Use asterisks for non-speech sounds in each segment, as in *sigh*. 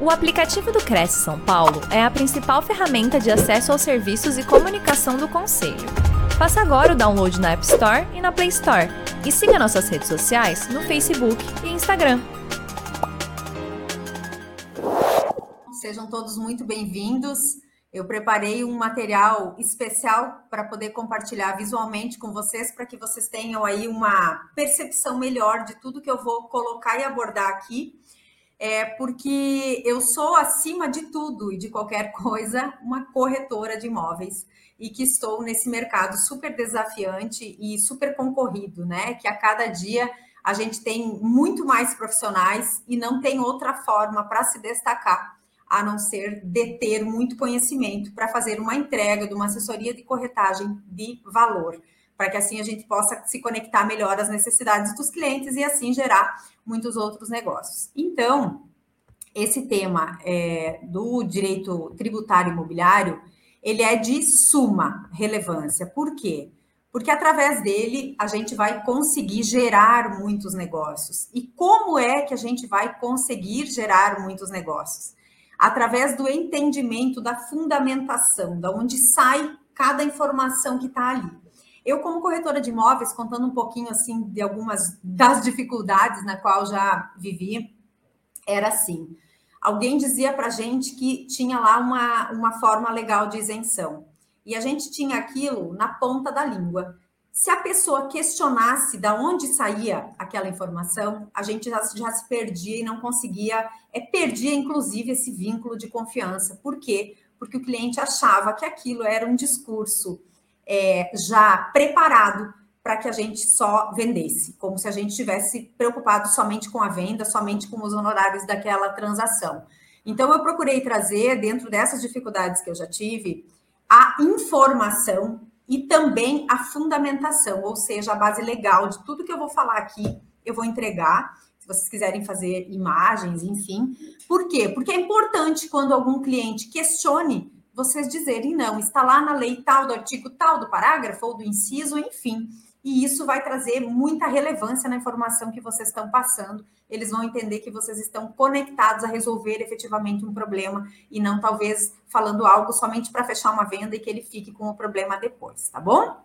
O aplicativo do Cresce São Paulo é a principal ferramenta de acesso aos serviços e comunicação do Conselho. Faça agora o download na App Store e na Play Store. E siga nossas redes sociais no Facebook e Instagram. Sejam todos muito bem-vindos. Eu preparei um material especial para poder compartilhar visualmente com vocês, para que vocês tenham aí uma percepção melhor de tudo que eu vou colocar e abordar aqui é porque eu sou, acima de tudo e de qualquer *laughs* coisa, uma corretora de imóveis e que estou nesse mercado super desafiante e super concorrido, né? Que a cada dia a gente tem muito mais profissionais e não tem outra forma para se destacar a não ser deter muito conhecimento para fazer uma entrega de uma assessoria de corretagem de valor para que assim a gente possa se conectar melhor às necessidades dos clientes e assim gerar muitos outros negócios. Então, esse tema é, do direito tributário imobiliário, ele é de suma relevância. Por quê? Porque através dele a gente vai conseguir gerar muitos negócios. E como é que a gente vai conseguir gerar muitos negócios? Através do entendimento da fundamentação, da onde sai cada informação que está ali. Eu, como corretora de imóveis, contando um pouquinho assim de algumas das dificuldades na qual já vivi, era assim. Alguém dizia para a gente que tinha lá uma, uma forma legal de isenção. E a gente tinha aquilo na ponta da língua. Se a pessoa questionasse de onde saía aquela informação, a gente já, já se perdia e não conseguia, é, perdia inclusive esse vínculo de confiança. Por quê? Porque o cliente achava que aquilo era um discurso é, já preparado para que a gente só vendesse, como se a gente tivesse preocupado somente com a venda, somente com os honorários daquela transação. Então, eu procurei trazer, dentro dessas dificuldades que eu já tive, a informação e também a fundamentação, ou seja, a base legal de tudo que eu vou falar aqui, eu vou entregar. Se vocês quiserem fazer imagens, enfim. Por quê? Porque é importante quando algum cliente questione vocês dizerem não, está lá na lei tal, do artigo tal, do parágrafo ou do inciso, enfim. E isso vai trazer muita relevância na informação que vocês estão passando. Eles vão entender que vocês estão conectados a resolver efetivamente um problema e não talvez falando algo somente para fechar uma venda e que ele fique com o problema depois, tá bom?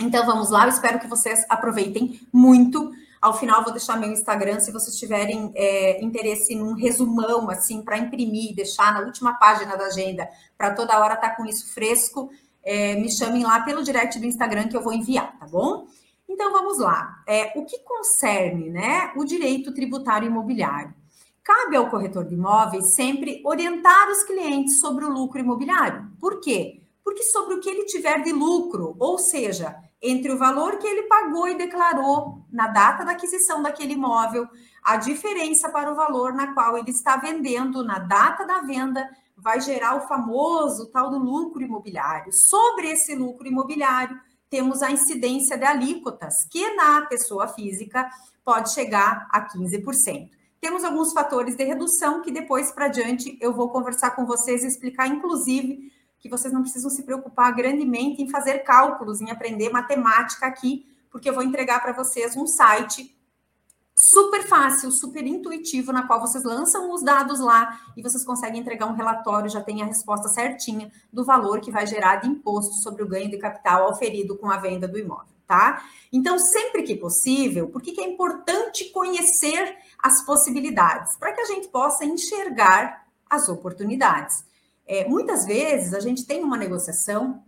Então vamos lá, eu espero que vocês aproveitem muito ao final, vou deixar meu Instagram, se vocês tiverem é, interesse num resumão, assim, para imprimir, deixar na última página da agenda, para toda hora estar tá com isso fresco, é, me chamem lá pelo direct do Instagram que eu vou enviar, tá bom? Então, vamos lá. É, o que concerne né, o direito tributário imobiliário? Cabe ao corretor de imóveis sempre orientar os clientes sobre o lucro imobiliário. Por quê? Porque sobre o que ele tiver de lucro, ou seja, entre o valor que ele pagou e declarou na data da aquisição daquele imóvel, a diferença para o valor na qual ele está vendendo na data da venda vai gerar o famoso tal do lucro imobiliário. Sobre esse lucro imobiliário, temos a incidência de alíquotas, que na pessoa física pode chegar a 15%. Temos alguns fatores de redução que depois para diante eu vou conversar com vocês e explicar, inclusive, que vocês não precisam se preocupar grandemente em fazer cálculos, em aprender matemática aqui, porque eu vou entregar para vocês um site super fácil, super intuitivo, na qual vocês lançam os dados lá e vocês conseguem entregar um relatório, já tem a resposta certinha do valor que vai gerar de imposto sobre o ganho de capital auferido com a venda do imóvel, tá? Então, sempre que possível, por que é importante conhecer as possibilidades? Para que a gente possa enxergar as oportunidades. É, muitas vezes a gente tem uma negociação,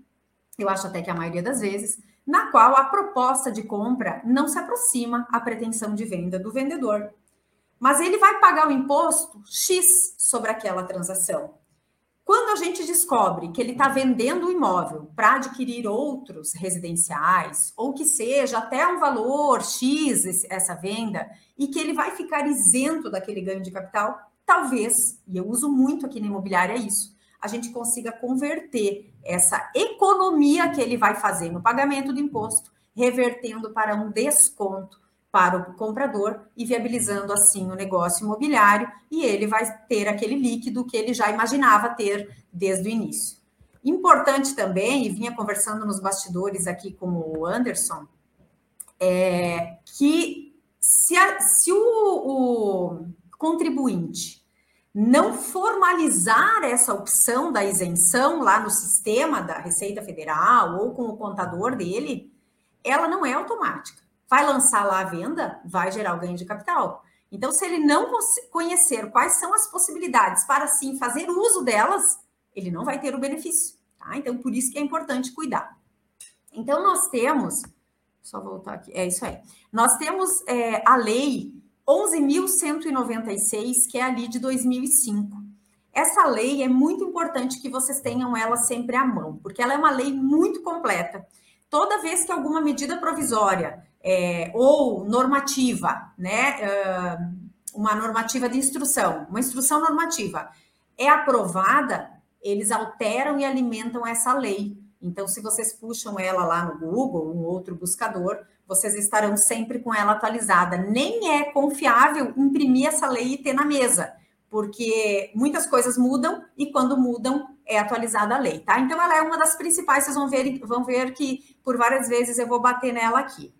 eu acho até que a maioria das vezes, na qual a proposta de compra não se aproxima à pretensão de venda do vendedor. Mas ele vai pagar o imposto X sobre aquela transação. Quando a gente descobre que ele está vendendo o imóvel para adquirir outros residenciais, ou que seja até um valor X essa venda, e que ele vai ficar isento daquele ganho de capital, talvez, e eu uso muito aqui na imobiliária isso, a gente consiga converter essa economia que ele vai fazer no pagamento do imposto, revertendo para um desconto para o comprador e viabilizando assim o negócio imobiliário e ele vai ter aquele líquido que ele já imaginava ter desde o início. Importante também, e vinha conversando nos bastidores aqui com o Anderson, é que se, a, se o, o contribuinte não formalizar essa opção da isenção lá no sistema da Receita Federal ou com o contador dele, ela não é automática. Vai lançar lá a venda, vai gerar o ganho de capital. Então, se ele não conhecer quais são as possibilidades para sim fazer uso delas, ele não vai ter o benefício. Tá? Então, por isso que é importante cuidar. Então, nós temos, só voltar aqui, é isso aí. Nós temos é, a lei 11.196, que é ali de 2005. Essa lei é muito importante que vocês tenham ela sempre à mão, porque ela é uma lei muito completa. Toda vez que alguma medida provisória é, ou normativa, né, uma normativa de instrução, uma instrução normativa é aprovada, eles alteram e alimentam essa lei. Então, se vocês puxam ela lá no Google, um outro buscador, vocês estarão sempre com ela atualizada. Nem é confiável imprimir essa lei e ter na mesa, porque muitas coisas mudam e quando mudam é atualizada a lei, tá? Então, ela é uma das principais, vocês vão ver, vão ver que por várias vezes eu vou bater nela aqui.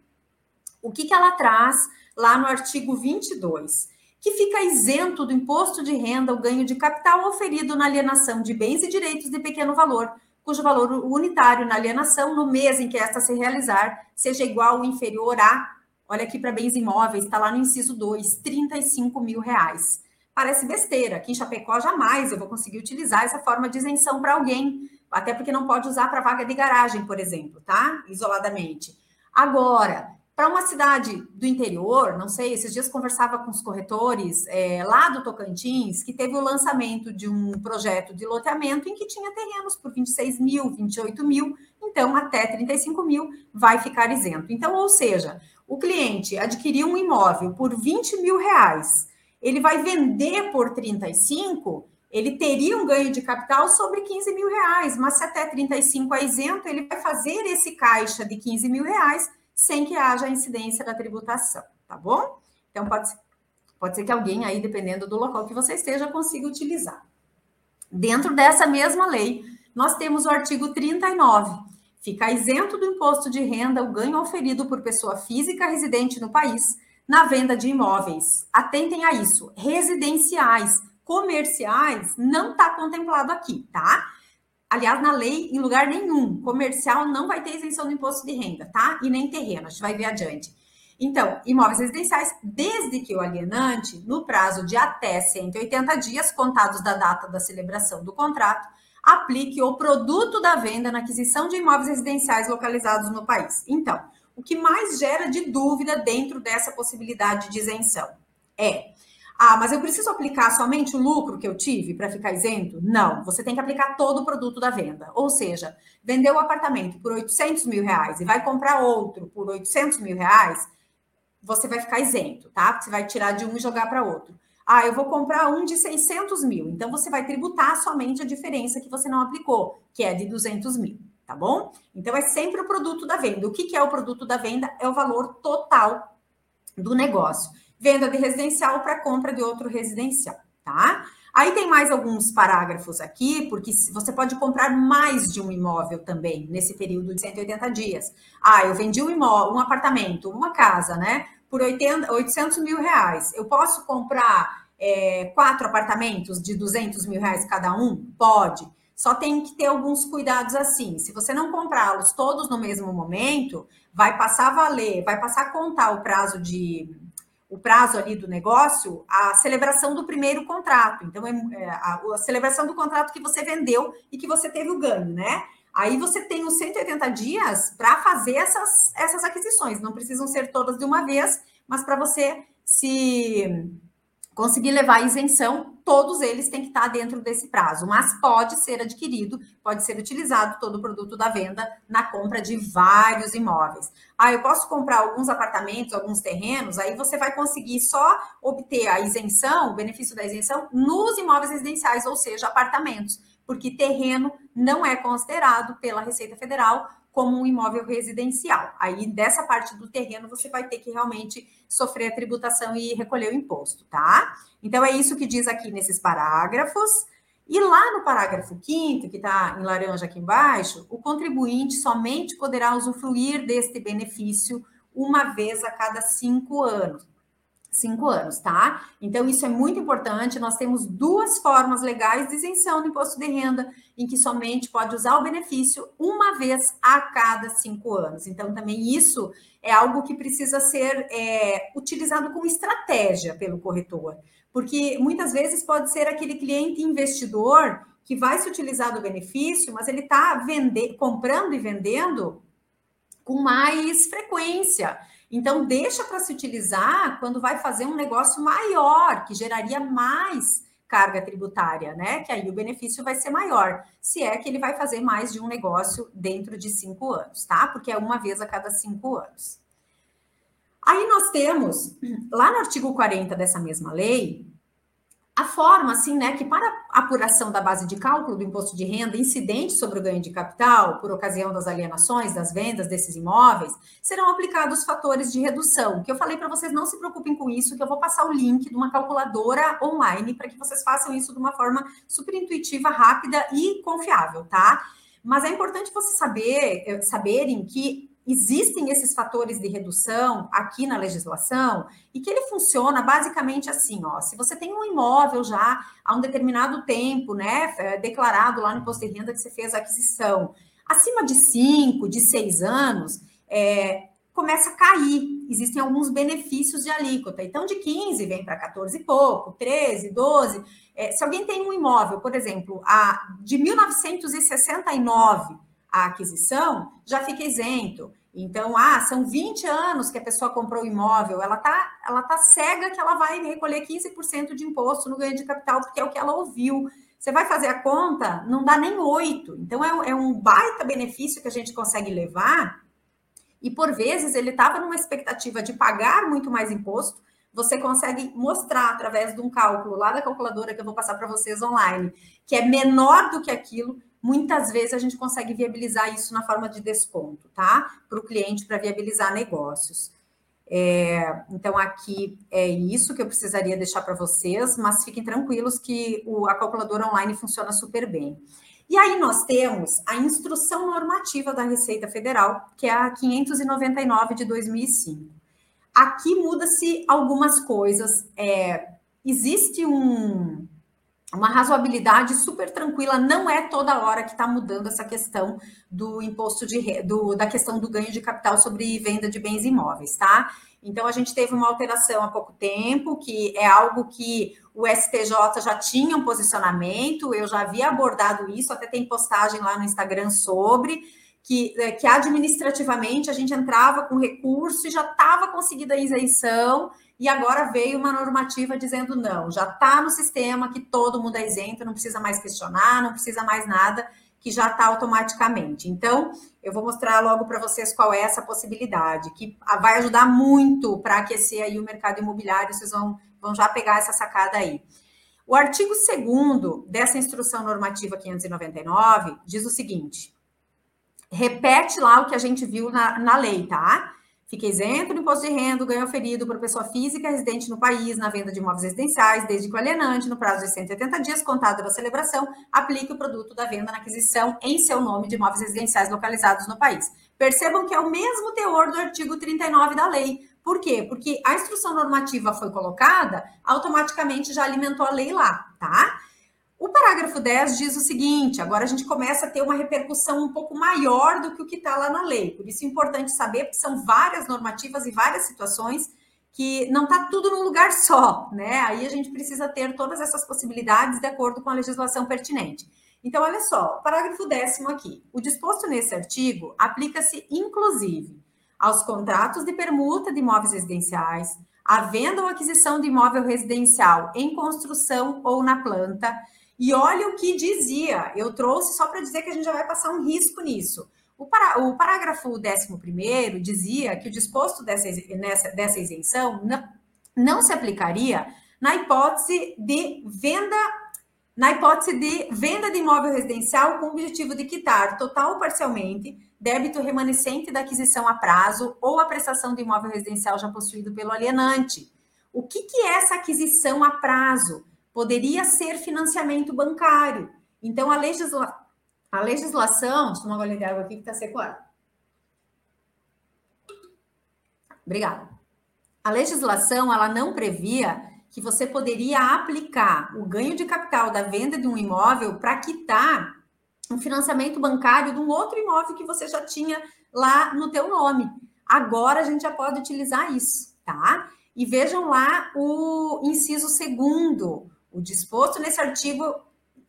O que, que ela traz lá no artigo 22? Que fica isento do imposto de renda o ganho de capital oferido na alienação de bens e direitos de pequeno valor, cujo valor unitário na alienação no mês em que esta se realizar seja igual ou inferior a, olha aqui para bens imóveis, está lá no inciso 2, 35 mil reais. Parece besteira, aqui em Chapecó jamais eu vou conseguir utilizar essa forma de isenção para alguém, até porque não pode usar para vaga de garagem, por exemplo, tá? Isoladamente. Agora, para uma cidade do interior, não sei, esses dias conversava com os corretores é, lá do Tocantins, que teve o lançamento de um projeto de loteamento em que tinha terrenos por 26 mil, 28 mil, então até 35 mil vai ficar isento. Então, ou seja, o cliente adquiriu um imóvel por 20 mil reais, ele vai vender por 35, ele teria um ganho de capital sobre 15 mil reais, mas se até 35 é isento, ele vai fazer esse caixa de 15 mil reais sem que haja incidência da tributação, tá bom? Então, pode pode ser que alguém aí, dependendo do local que você esteja, consiga utilizar. Dentro dessa mesma lei, nós temos o artigo 39. Fica isento do imposto de renda o ganho oferido por pessoa física residente no país na venda de imóveis. Atentem a isso. Residenciais, comerciais, não está contemplado aqui, tá? Aliás, na lei, em lugar nenhum, comercial não vai ter isenção do imposto de renda, tá? E nem terreno, a gente vai ver adiante. Então, imóveis residenciais, desde que o alienante, no prazo de até 180 dias, contados da data da celebração do contrato, aplique o produto da venda na aquisição de imóveis residenciais localizados no país. Então, o que mais gera de dúvida dentro dessa possibilidade de isenção é ah, mas eu preciso aplicar somente o lucro que eu tive para ficar isento? Não, você tem que aplicar todo o produto da venda. Ou seja, vendeu o apartamento por 800 mil reais e vai comprar outro por 800 mil reais, você vai ficar isento, tá? Você vai tirar de um e jogar para outro. Ah, eu vou comprar um de 600 mil. Então, você vai tributar somente a diferença que você não aplicou, que é de 200 mil, tá bom? Então, é sempre o produto da venda. O que é o produto da venda? É o valor total do negócio venda de residencial para compra de outro residencial, tá? Aí tem mais alguns parágrafos aqui, porque você pode comprar mais de um imóvel também nesse período de 180 dias. Ah, eu vendi um imóvel, um apartamento, uma casa, né? Por 80, 800 mil reais. Eu posso comprar é, quatro apartamentos de 200 mil reais cada um? Pode. Só tem que ter alguns cuidados assim. Se você não comprá-los todos no mesmo momento, vai passar a valer, vai passar a contar o prazo de o prazo ali do negócio, a celebração do primeiro contrato. Então, é, é a, a, celebração do contrato que você vendeu e que você teve o ganho, né? Aí você tem os 180 dias para fazer essas, essas aquisições. Não precisam ser todas de uma vez, mas para você se conseguir levar a isenção, todos eles têm que estar dentro desse prazo, mas pode ser adquirido, pode ser utilizado todo o produto da venda na compra de vários imóveis. Ah, eu posso comprar alguns apartamentos, alguns terrenos, aí você vai conseguir só obter a isenção, o benefício da isenção, nos imóveis residenciais, ou seja, apartamentos, porque terreno não é considerado pela Receita Federal como um imóvel residencial. Aí, dessa parte do terreno, você vai ter que realmente sofrer a tributação e recolher o imposto, tá? Então, é isso que diz aqui nesses parágrafos. E lá no parágrafo 5 que está em laranja aqui embaixo, o contribuinte somente poderá usufruir deste benefício uma vez a cada cinco anos. Cinco anos, tá? Então, isso é muito importante. Nós temos duas formas legais de isenção do imposto de renda, em que somente pode usar o benefício uma vez a cada cinco anos. Então, também isso é algo que precisa ser é, utilizado com estratégia pelo corretor, porque muitas vezes pode ser aquele cliente investidor que vai se utilizar do benefício, mas ele está comprando e vendendo com mais frequência. Então, deixa para se utilizar quando vai fazer um negócio maior, que geraria mais carga tributária, né? Que aí o benefício vai ser maior, se é que ele vai fazer mais de um negócio dentro de cinco anos, tá? Porque é uma vez a cada cinco anos. Aí nós temos, lá no artigo 40 dessa mesma lei, a forma, assim, né, que para apuração da base de cálculo do imposto de renda incidente sobre o ganho de capital por ocasião das alienações, das vendas desses imóveis, serão aplicados fatores de redução, que eu falei para vocês não se preocupem com isso, que eu vou passar o link de uma calculadora online para que vocês façam isso de uma forma super intuitiva, rápida e confiável, tá? Mas é importante vocês saber, eh, saberem que existem esses fatores de redução aqui na legislação e que ele funciona basicamente assim, ó, se você tem um imóvel já há um determinado tempo, né, é, declarado lá no imposto de renda que você fez a aquisição, acima de cinco, de seis anos, é, começa a cair. Existem alguns benefícios de alíquota. Então, de 15 vem para 14 e pouco, 13, 12. É, se alguém tem um imóvel, por exemplo, a, de 1969 a aquisição, já fica isento. Então, ah, são 20 anos que a pessoa comprou imóvel, ela tá, ela tá cega que ela vai recolher 15% de imposto no ganho de capital, porque é o que ela ouviu. Você vai fazer a conta, não dá nem 8. Então, é, é um baita benefício que a gente consegue levar. E por vezes ele estava numa expectativa de pagar muito mais imposto. Você consegue mostrar através de um cálculo lá da calculadora que eu vou passar para vocês online, que é menor do que aquilo, muitas vezes a gente consegue viabilizar isso na forma de desconto, tá? Para o cliente, para viabilizar negócios. É, então, aqui é isso que eu precisaria deixar para vocês, mas fiquem tranquilos que o, a calculadora online funciona super bem. E aí nós temos a instrução normativa da Receita Federal, que é a 599 de 2005. Aqui muda-se algumas coisas. É, existe um, uma razoabilidade super tranquila, não é toda hora que está mudando essa questão do imposto de do, da questão do ganho de capital sobre venda de bens imóveis, tá? Então a gente teve uma alteração há pouco tempo, que é algo que o STJ já tinha um posicionamento, eu já havia abordado isso, até tem postagem lá no Instagram sobre que, é, que administrativamente a gente entrava com recurso e já estava conseguida a isenção e agora veio uma normativa dizendo não, já está no sistema que todo mundo é isento, não precisa mais questionar, não precisa mais nada, que já está automaticamente. Então, eu vou mostrar logo para vocês qual é essa possibilidade, que vai ajudar muito para aquecer aí o mercado imobiliário, vocês vão, vão já pegar essa sacada aí. O artigo 2 dessa instrução normativa 599 diz o seguinte: repete lá o que a gente viu na, na lei, tá? Fica isento do imposto de renda, ganho oferido por pessoa física residente no país na venda de imóveis residenciais, desde que o alienante, no prazo de 180 dias contado da celebração, aplique o produto da venda na aquisição em seu nome de imóveis residenciais localizados no país. Percebam que é o mesmo teor do artigo 39 da lei. Por quê? Porque a instrução normativa foi colocada, automaticamente já alimentou a lei lá, tá? O parágrafo 10 diz o seguinte: agora a gente começa a ter uma repercussão um pouco maior do que o que está lá na lei. Por isso é importante saber, porque são várias normativas e várias situações que não está tudo num lugar só, né? Aí a gente precisa ter todas essas possibilidades de acordo com a legislação pertinente. Então, olha só, parágrafo décimo aqui. O disposto nesse artigo aplica-se, inclusive, aos contratos de permuta de imóveis residenciais, à venda ou aquisição de imóvel residencial em construção ou na planta, e olha o que dizia, eu trouxe só para dizer que a gente já vai passar um risco nisso. O, para, o parágrafo 11 dizia que o disposto dessa, nessa, dessa isenção não, não se aplicaria na hipótese de venda na hipótese de venda de imóvel residencial com o objetivo de quitar total ou parcialmente débito remanescente da aquisição a prazo ou a prestação de imóvel residencial já possuído pelo alienante. O que, que é essa aquisição a prazo? Poderia ser financiamento bancário. Então, a, legisla... a legislação. Deixa eu tomar uma de água aqui que está seco. Obrigada. a legislação ela não previa que você poderia aplicar o ganho de capital da venda de um imóvel para quitar um financiamento bancário de um outro imóvel que você já tinha lá no teu nome. Agora a gente já pode utilizar isso, tá? E vejam lá o inciso segundo, o disposto nesse artigo,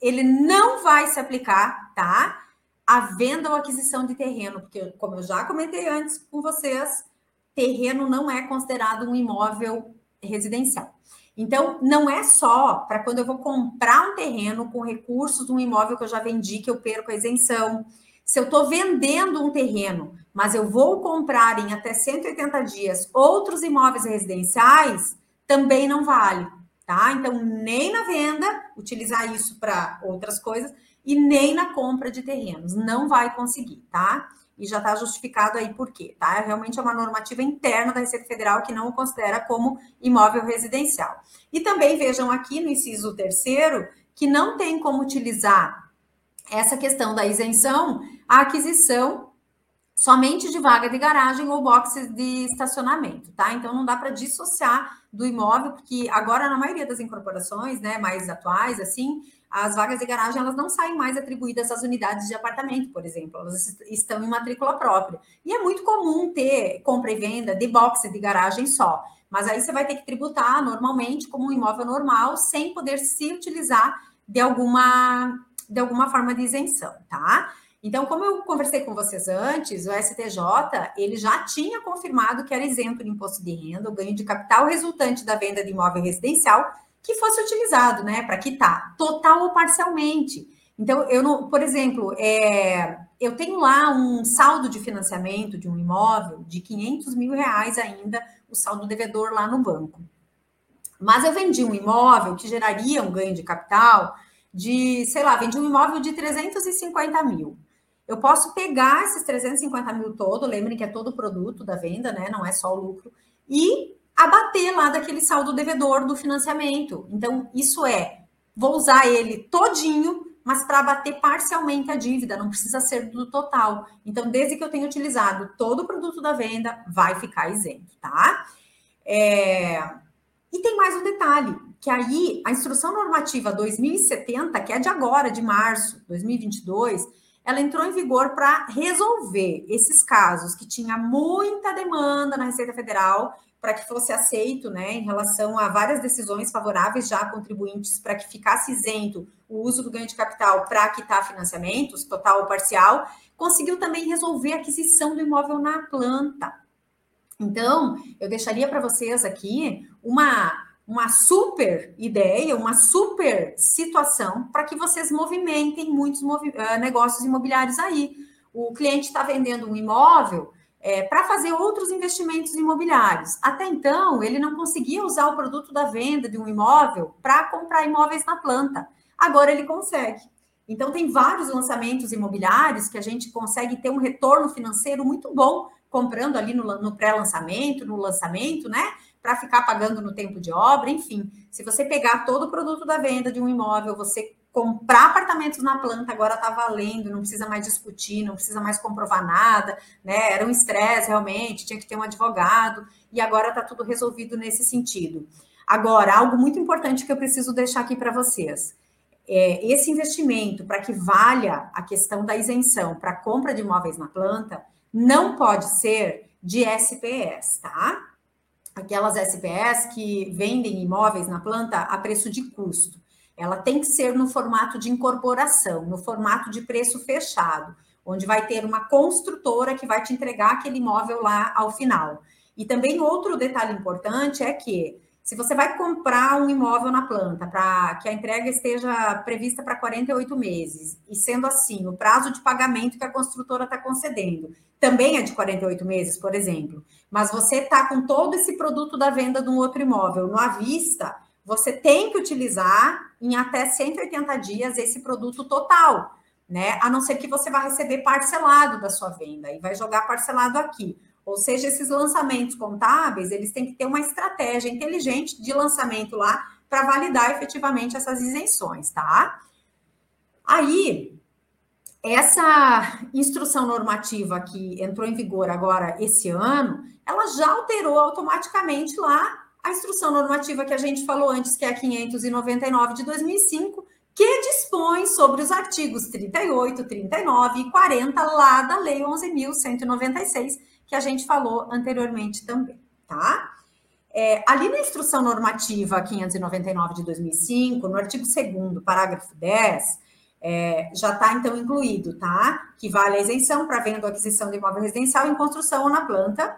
ele não vai se aplicar, tá? A venda ou aquisição de terreno, porque como eu já comentei antes com vocês, terreno não é considerado um imóvel residencial. Então, não é só para quando eu vou comprar um terreno com recursos de um imóvel que eu já vendi, que eu perco a isenção. Se eu estou vendendo um terreno, mas eu vou comprar em até 180 dias outros imóveis residenciais, também não vale, tá? Então, nem na venda, utilizar isso para outras coisas, e nem na compra de terrenos. Não vai conseguir, tá? e já está justificado aí por quê, tá? Realmente é uma normativa interna da Receita Federal que não o considera como imóvel residencial. E também vejam aqui no inciso terceiro que não tem como utilizar essa questão da isenção a aquisição somente de vaga de garagem ou boxes de estacionamento, tá? Então não dá para dissociar do imóvel, porque agora na maioria das incorporações, né, mais atuais assim, as vagas de garagem elas não saem mais atribuídas às unidades de apartamento, por exemplo, elas estão em matrícula própria. E é muito comum ter compra e venda de boxe de garagem só, mas aí você vai ter que tributar normalmente como um imóvel normal, sem poder se utilizar de alguma de alguma forma de isenção, tá? Então, como eu conversei com vocês antes, o STJ ele já tinha confirmado que era isento de imposto de renda o ganho de capital resultante da venda de imóvel residencial que fosse utilizado, né, para quitar, total ou parcialmente. Então, eu não, por exemplo, é, eu tenho lá um saldo de financiamento de um imóvel de 500 mil reais ainda, o saldo devedor lá no banco. Mas eu vendi um imóvel que geraria um ganho de capital de, sei lá, vendi um imóvel de 350 mil. Eu posso pegar esses 350 mil todo, lembrem que é todo o produto da venda, né? Não é só o lucro, e abater lá daquele saldo devedor do financiamento. Então, isso é, vou usar ele todinho, mas para abater parcialmente a dívida, não precisa ser do total. Então, desde que eu tenha utilizado todo o produto da venda, vai ficar isento, tá? É... E tem mais um detalhe, que aí a instrução normativa 2070, que é de agora, de março de 2022, ela entrou em vigor para resolver esses casos que tinha muita demanda na Receita Federal para que fosse aceito, né, em relação a várias decisões favoráveis já a contribuintes para que ficasse isento o uso do ganho de capital para quitar financiamentos, total ou parcial, conseguiu também resolver a aquisição do imóvel na planta. Então, eu deixaria para vocês aqui uma uma super ideia, uma super situação para que vocês movimentem muitos movi uh, negócios imobiliários aí. O cliente está vendendo um imóvel, é, para fazer outros investimentos imobiliários. Até então, ele não conseguia usar o produto da venda de um imóvel para comprar imóveis na planta. Agora ele consegue. Então, tem vários lançamentos imobiliários que a gente consegue ter um retorno financeiro muito bom comprando ali no, no pré-lançamento, no lançamento, né? Para ficar pagando no tempo de obra, enfim. Se você pegar todo o produto da venda de um imóvel, você comprar apartamentos na planta agora está valendo, não precisa mais discutir, não precisa mais comprovar nada, né? Era um estresse realmente, tinha que ter um advogado, e agora está tudo resolvido nesse sentido. Agora, algo muito importante que eu preciso deixar aqui para vocês. É, esse investimento, para que valha a questão da isenção para compra de imóveis na planta, não pode ser de SPS, tá? Aquelas SPS que vendem imóveis na planta a preço de custo. Ela tem que ser no formato de incorporação, no formato de preço fechado, onde vai ter uma construtora que vai te entregar aquele imóvel lá ao final. E também outro detalhe importante é que se você vai comprar um imóvel na planta para que a entrega esteja prevista para 48 meses, e sendo assim, o prazo de pagamento que a construtora está concedendo também é de 48 meses, por exemplo, mas você está com todo esse produto da venda de um outro imóvel no à vista, você tem que utilizar em até 180 dias esse produto total, né? A não ser que você vá receber parcelado da sua venda e vai jogar parcelado aqui. Ou seja, esses lançamentos contábeis, eles têm que ter uma estratégia inteligente de lançamento lá para validar efetivamente essas isenções, tá? Aí, essa instrução normativa que entrou em vigor agora esse ano, ela já alterou automaticamente lá a instrução normativa que a gente falou antes, que é a 599 de 2005, que dispõe sobre os artigos 38, 39 e 40 lá da Lei 11.196, que a gente falou anteriormente também, tá? É, ali na instrução normativa 599 de 2005, no artigo 2 parágrafo 10, é, já está então incluído, tá? Que vale a isenção para venda ou aquisição de imóvel residencial em construção ou na planta,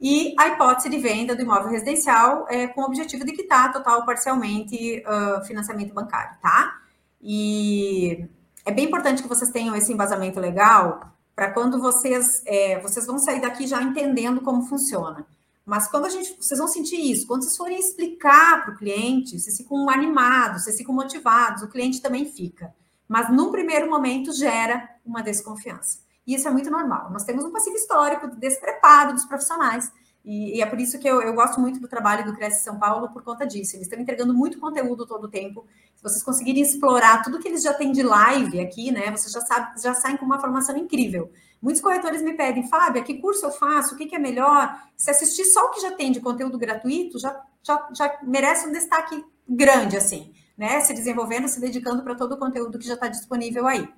e a hipótese de venda do imóvel residencial é, com o objetivo de quitar total ou parcialmente uh, financiamento bancário, tá? E é bem importante que vocês tenham esse embasamento legal para quando vocês é, vocês vão sair daqui já entendendo como funciona. Mas quando a gente, vocês vão sentir isso, quando vocês forem explicar para o cliente, vocês ficam animados, vocês ficam motivados, o cliente também fica. Mas num primeiro momento gera uma desconfiança. E isso é muito normal. Nós temos um passivo histórico de despreparo dos profissionais. E, e é por isso que eu, eu, gosto muito do trabalho do Cresce São Paulo por conta disso. Eles estão entregando muito conteúdo todo o tempo. Se vocês conseguirem explorar tudo que eles já têm de live aqui, né? Vocês já, sabe, já saem com uma formação incrível. Muitos corretores me pedem, Fábio, que curso eu faço? O que, que, é melhor? Se assistir só o que já tem de conteúdo gratuito, já, já, já merece um destaque grande, assim, né? Se desenvolvendo, se dedicando para todo o conteúdo que já está disponível aí.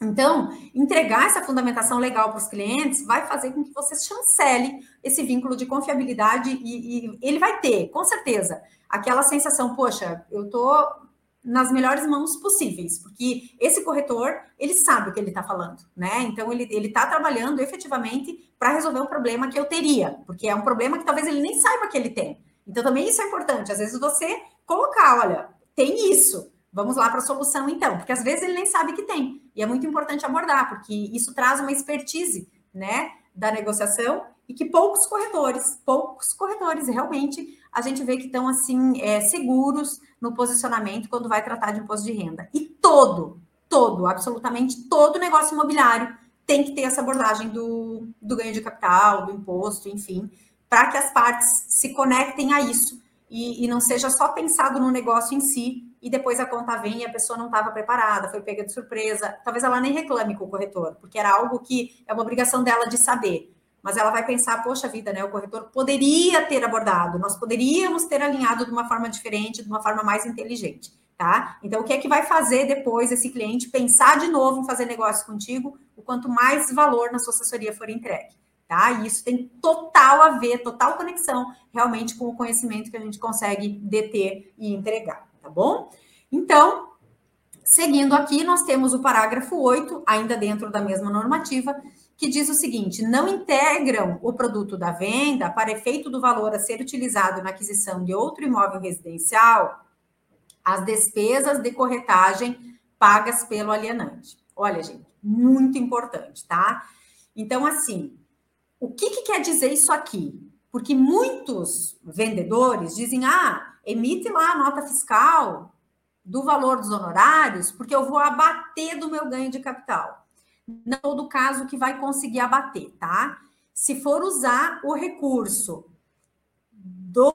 Então, entregar essa fundamentação legal para os clientes vai fazer com que você chancele esse vínculo de confiabilidade e, e ele vai ter, com certeza, aquela sensação, poxa, eu estou nas melhores mãos possíveis, porque esse corretor, ele sabe o que ele está falando, né? Então, ele está trabalhando efetivamente para resolver um problema que eu teria, porque é um problema que talvez ele nem saiba que ele tem. Então, também isso é importante. Às vezes, você colocar, olha, tem isso, Vamos lá para a solução, então, porque às vezes ele nem sabe que tem. E é muito importante abordar, porque isso traz uma expertise, né, da negociação e que poucos corretores, poucos corretores, realmente, a gente vê que estão, assim, é, seguros no posicionamento quando vai tratar de imposto de renda. E todo, todo, absolutamente todo negócio imobiliário tem que ter essa abordagem do, do ganho de capital, do imposto, enfim, para que as partes se conectem a isso e, e não seja só pensado no negócio em si, e depois a conta vem e a pessoa não estava preparada, foi pega de surpresa. Talvez ela nem reclame com o corretor, porque era algo que é uma obrigação dela de saber. Mas ela vai pensar, poxa vida, né? O corretor poderia ter abordado, nós poderíamos ter alinhado de uma forma diferente, de uma forma mais inteligente, tá? Então, o que é que vai fazer depois esse cliente pensar de novo em fazer negócio contigo, o quanto mais valor na sua assessoria for entregue, tá? E isso tem total a ver, total conexão realmente com o conhecimento que a gente consegue deter e entregar tá bom? Então, seguindo aqui, nós temos o parágrafo 8, ainda dentro da mesma normativa, que diz o seguinte: não integram o produto da venda para efeito do valor a ser utilizado na aquisição de outro imóvel residencial as despesas de corretagem pagas pelo alienante. Olha, gente, muito importante, tá? Então, assim, o que, que quer dizer isso aqui? Porque muitos vendedores dizem: ah, emite lá a nota fiscal do valor dos honorários, porque eu vou abater do meu ganho de capital. Não todo caso que vai conseguir abater, tá? Se for usar o recurso do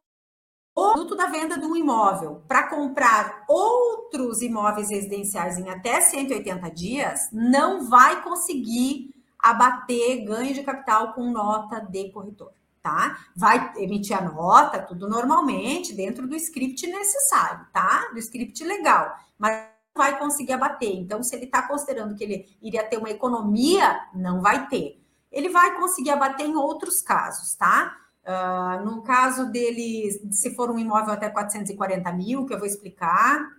produto da venda de um imóvel para comprar outros imóveis residenciais em até 180 dias, não vai conseguir abater ganho de capital com nota de corretor tá? Vai emitir a nota, tudo normalmente, dentro do script necessário, tá? Do script legal, mas vai conseguir abater. Então, se ele está considerando que ele iria ter uma economia, não vai ter. Ele vai conseguir abater em outros casos, tá? Uh, no caso dele, se for um imóvel até 440 mil, que eu vou explicar,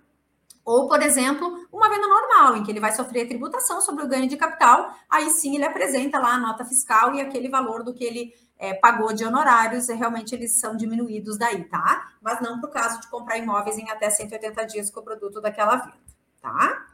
ou, por exemplo, uma venda normal, em que ele vai sofrer tributação sobre o ganho de capital, aí sim ele apresenta lá a nota fiscal e aquele valor do que ele é, pagou de honorários, realmente eles são diminuídos daí, tá? Mas não para o caso de comprar imóveis em até 180 dias com o produto daquela venda, tá?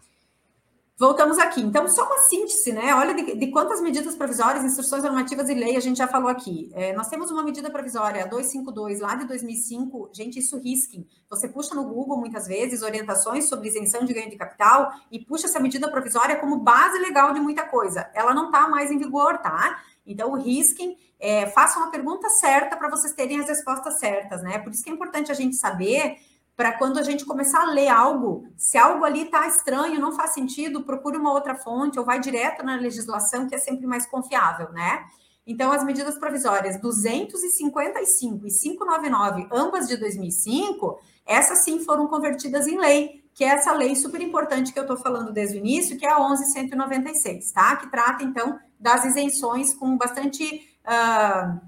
Voltamos aqui. Então, só uma síntese, né? Olha de, de quantas medidas provisórias, instruções normativas e lei a gente já falou aqui. É, nós temos uma medida provisória 252 lá de 2005. Gente, isso risquem. Você puxa no Google muitas vezes orientações sobre isenção de ganho de capital e puxa essa medida provisória como base legal de muita coisa. Ela não está mais em vigor, tá? Então, risquem, é, façam a pergunta certa para vocês terem as respostas certas, né? Por isso que é importante a gente saber para quando a gente começar a ler algo, se algo ali está estranho, não faz sentido, procure uma outra fonte ou vai direto na legislação, que é sempre mais confiável, né? Então, as medidas provisórias 255 e 599, ambas de 2005, essas sim foram convertidas em lei, que é essa lei super importante que eu estou falando desde o início, que é a 11.196, tá? Que trata, então, das isenções com bastante, uh,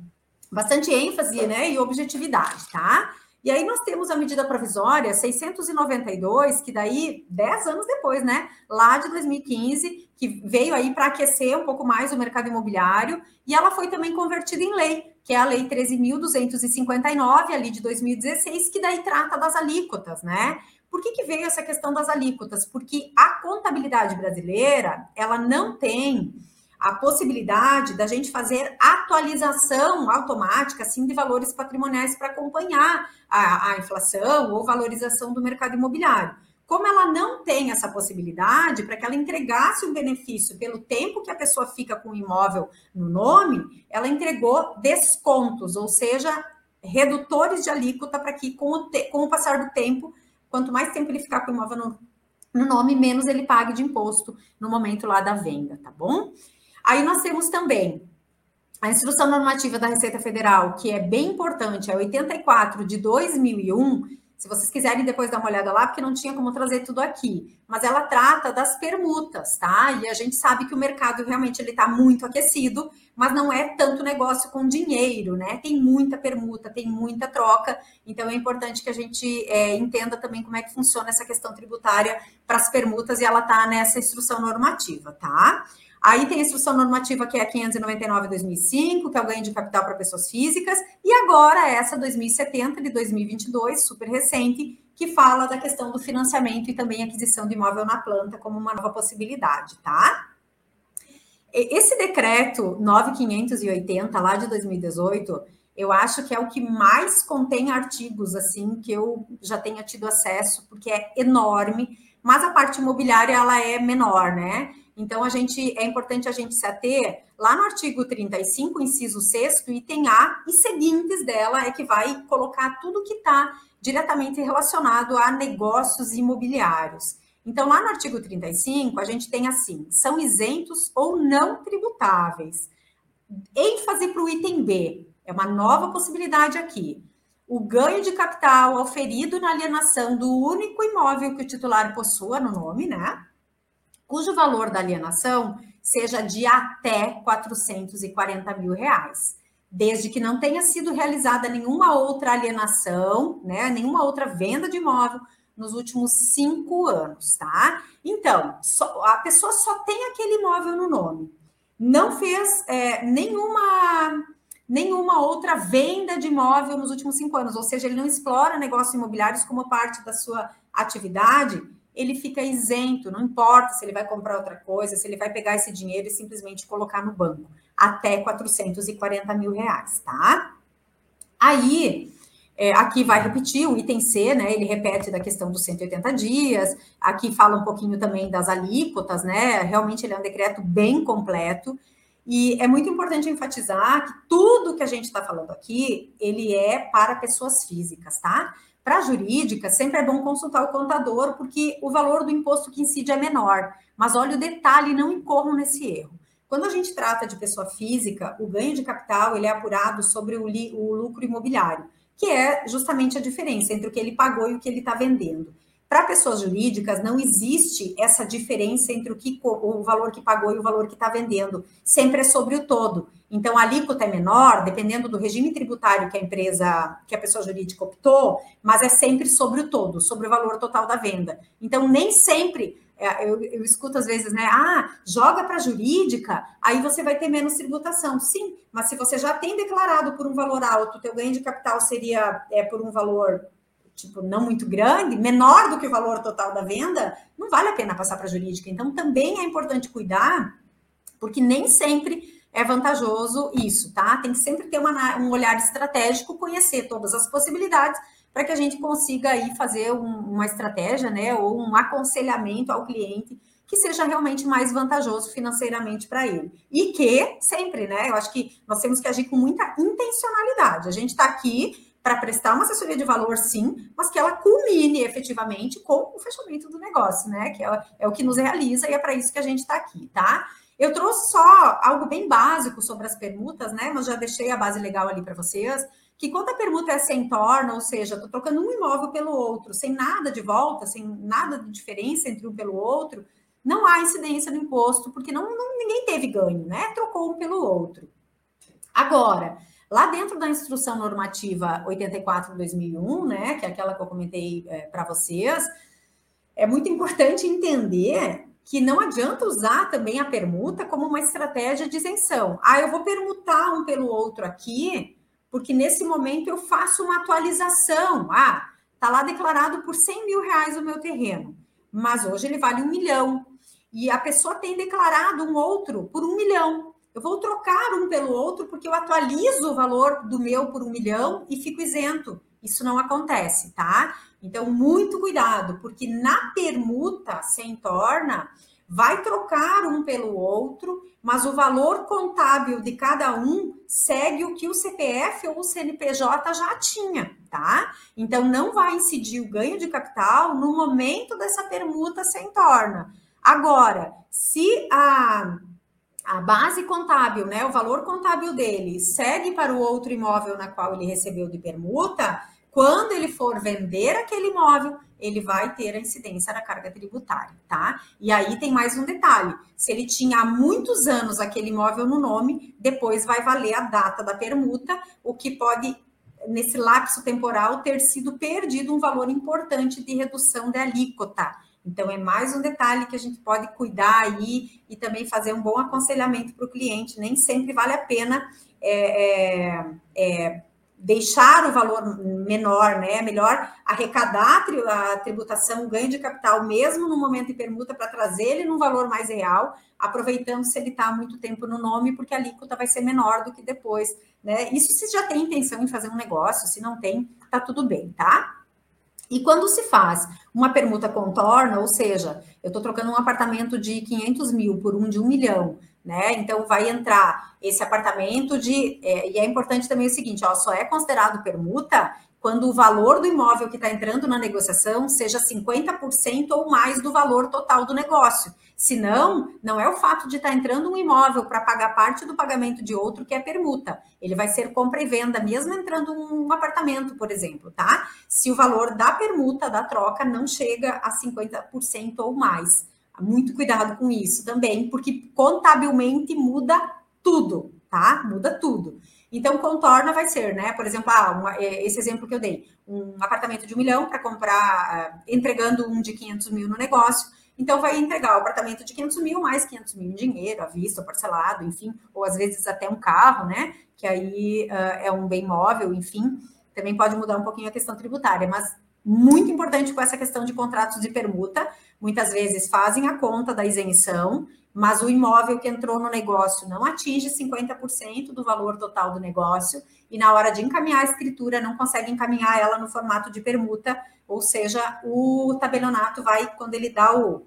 bastante ênfase né, e objetividade, tá? E aí nós temos a medida provisória 692, que daí, 10 anos depois, né? Lá de 2015, que veio aí para aquecer um pouco mais o mercado imobiliário, e ela foi também convertida em lei, que é a Lei 13.259, ali de 2016, que daí trata das alíquotas, né? Por que, que veio essa questão das alíquotas? Porque a contabilidade brasileira, ela não tem a possibilidade da gente fazer atualização automática assim de valores patrimoniais para acompanhar a, a, inflação ou valorização do mercado imobiliário. Como ela não tem essa possibilidade, para que ela entregasse um benefício pelo tempo que a pessoa fica com o imóvel no nome, ela entregou descontos, ou seja, redutores de alíquota para que, com o, com o passar do tempo, quanto mais tempo ele ficar com o imóvel no, no nome, menos ele pague de imposto no momento lá da venda, tá bom? Aí nós temos também a instrução normativa da Receita Federal, que é bem importante, é 84 de 2001. Se vocês quiserem depois dar uma olhada lá, porque não tinha como trazer tudo aqui, mas ela trata das permutas, tá? E a gente sabe que o mercado realmente ele está muito aquecido, mas não é tanto negócio com dinheiro, né? Tem muita permuta, tem muita troca, então é importante que a gente é, entenda também como é que funciona essa questão tributária para as permutas e ela tá nessa instrução normativa, tá? Aí tem a instrução normativa que é a 599-2005, que é o ganho de capital para pessoas físicas, e agora essa 2070 de 2022, super recente, que fala da questão do financiamento e também aquisição de imóvel na planta como uma nova possibilidade, tá? Esse decreto 9580 lá de 2018, eu acho que é o que mais contém artigos assim que eu já tenha tido acesso, porque é enorme, mas a parte imobiliária ela é menor, né? Então, a gente é importante a gente se ater lá no artigo 35, inciso 6 item A e seguintes dela é que vai colocar tudo que está diretamente relacionado a negócios imobiliários. Então, lá no artigo 35, a gente tem assim: são isentos ou não tributáveis. ênfase para o item B, é uma nova possibilidade aqui. O ganho de capital oferido na alienação do único imóvel que o titular possua no nome, né? Cujo valor da alienação seja de até 440 mil reais, desde que não tenha sido realizada nenhuma outra alienação, né, nenhuma outra venda de imóvel nos últimos cinco anos, tá? Então, só, a pessoa só tem aquele imóvel no nome, não fez é, nenhuma nenhuma outra venda de imóvel nos últimos cinco anos, ou seja, ele não explora negócios imobiliários como parte da sua atividade, ele fica isento, não importa se ele vai comprar outra coisa, se ele vai pegar esse dinheiro e simplesmente colocar no banco, até 440 mil reais, tá? Aí, é, aqui vai repetir o item C, né? Ele repete da questão dos 180 dias, aqui fala um pouquinho também das alíquotas, né? Realmente ele é um decreto bem completo. E é muito importante enfatizar que tudo que a gente está falando aqui, ele é para pessoas físicas, tá? Para a jurídica, sempre é bom consultar o contador, porque o valor do imposto que incide é menor. Mas olha o detalhe, não incorram nesse erro. Quando a gente trata de pessoa física, o ganho de capital ele é apurado sobre o, o lucro imobiliário, que é justamente a diferença entre o que ele pagou e o que ele está vendendo. Para pessoas jurídicas, não existe essa diferença entre o, que, o valor que pagou e o valor que está vendendo. Sempre é sobre o todo. Então, a alíquota é menor, dependendo do regime tributário que a empresa, que a pessoa jurídica optou, mas é sempre sobre o todo, sobre o valor total da venda. Então, nem sempre, é, eu, eu escuto às vezes, né? Ah, joga para jurídica, aí você vai ter menos tributação. Sim, mas se você já tem declarado por um valor alto, teu ganho de capital seria é, por um valor tipo, não muito grande, menor do que o valor total da venda, não vale a pena passar para a jurídica. Então, também é importante cuidar, porque nem sempre é vantajoso isso, tá? Tem que sempre ter uma, um olhar estratégico, conhecer todas as possibilidades, para que a gente consiga aí fazer um, uma estratégia, né, ou um aconselhamento ao cliente que seja realmente mais vantajoso financeiramente para ele. E que sempre, né, eu acho que nós temos que agir com muita intencionalidade. A gente está aqui para prestar uma assessoria de valor, sim, mas que ela culmine efetivamente com o fechamento do negócio, né? Que é, é o que nos realiza e é para isso que a gente está aqui, tá? Eu trouxe só algo bem básico sobre as permutas, né? Mas já deixei a base legal ali para vocês. Que quando a permuta é sem torna, ou seja, estou trocando um imóvel pelo outro, sem nada de volta, sem nada de diferença entre um pelo outro, não há incidência no imposto, porque não, não, ninguém teve ganho, né? Trocou um pelo outro. Agora, lá dentro da instrução normativa 84 de 2001, né, que é aquela que eu comentei é, para vocês, é muito importante entender que não adianta usar também a permuta como uma estratégia de isenção. Ah, eu vou permutar um pelo outro aqui, porque nesse momento eu faço uma atualização. Ah, tá lá declarado por 100 mil reais o meu terreno, mas hoje ele vale um milhão e a pessoa tem declarado um outro por um milhão. Eu vou trocar um pelo outro porque eu atualizo o valor do meu por um milhão e fico isento. Isso não acontece, tá? Então, muito cuidado, porque na permuta sem torna, vai trocar um pelo outro, mas o valor contábil de cada um segue o que o CPF ou o CNPJ já tinha, tá? Então, não vai incidir o ganho de capital no momento dessa permuta sem torna. Agora, se a, a base contábil, né, o valor contábil dele segue para o outro imóvel na qual ele recebeu de permuta, quando ele for vender aquele imóvel, ele vai ter a incidência da carga tributária, tá? E aí tem mais um detalhe: se ele tinha há muitos anos aquele imóvel no nome, depois vai valer a data da permuta, o que pode, nesse lapso temporal, ter sido perdido um valor importante de redução de alíquota. Então, é mais um detalhe que a gente pode cuidar aí e também fazer um bom aconselhamento para o cliente. Nem sempre vale a pena é, é, é, deixar o valor menor, né? É melhor arrecadar a tributação, o ganho de capital, mesmo no momento de permuta, para trazer ele num valor mais real, aproveitando se ele está muito tempo no nome, porque a alíquota vai ser menor do que depois, né? Isso se já tem intenção em fazer um negócio, se não tem, tá tudo bem, tá? E quando se faz uma permuta contorna, ou seja, eu estou trocando um apartamento de 500 mil por um de um milhão, né? Então vai entrar esse apartamento de. É, e é importante também o seguinte: ó, só é considerado permuta quando o valor do imóvel que está entrando na negociação seja 50% ou mais do valor total do negócio. Se não, não é o fato de estar tá entrando um imóvel para pagar parte do pagamento de outro que é permuta. Ele vai ser compra e venda, mesmo entrando um apartamento, por exemplo, tá? Se o valor da permuta, da troca, não chega a 50% ou mais. Muito cuidado com isso também, porque contabilmente muda tudo, tá? Muda tudo. Então, contorna vai ser, né? Por exemplo, ah, uma, é, esse exemplo que eu dei, um apartamento de um milhão para comprar, uh, entregando um de 500 mil no negócio. Então, vai entregar o apartamento de 500 mil mais 500 mil em dinheiro, à vista, parcelado, enfim, ou às vezes até um carro, né? Que aí uh, é um bem móvel, enfim. Também pode mudar um pouquinho a questão tributária, mas muito importante com essa questão de contratos de permuta. Muitas vezes fazem a conta da isenção mas o imóvel que entrou no negócio não atinge 50% do valor total do negócio e na hora de encaminhar a escritura não consegue encaminhar ela no formato de permuta, ou seja, o tabelionato vai, quando ele dá o,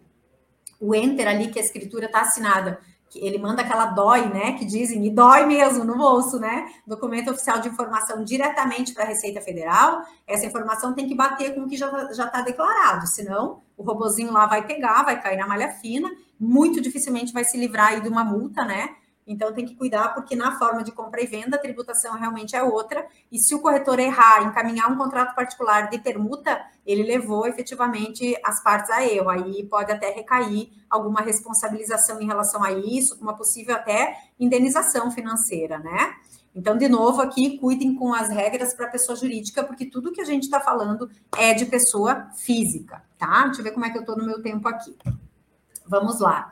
o enter ali que a escritura está assinada, ele manda aquela dói, né, que dizem, e dói mesmo no bolso, né, documento oficial de informação diretamente para a Receita Federal, essa informação tem que bater com o que já está declarado, senão o robozinho lá vai pegar, vai cair na malha fina muito dificilmente vai se livrar aí de uma multa, né? Então tem que cuidar, porque na forma de compra e venda a tributação realmente é outra. E se o corretor errar, encaminhar um contrato particular de permuta, ele levou efetivamente as partes a erro. Aí pode até recair alguma responsabilização em relação a isso, uma possível até indenização financeira, né? Então, de novo, aqui, cuidem com as regras para pessoa jurídica, porque tudo que a gente está falando é de pessoa física, tá? Deixa eu ver como é que eu estou no meu tempo aqui. Vamos lá.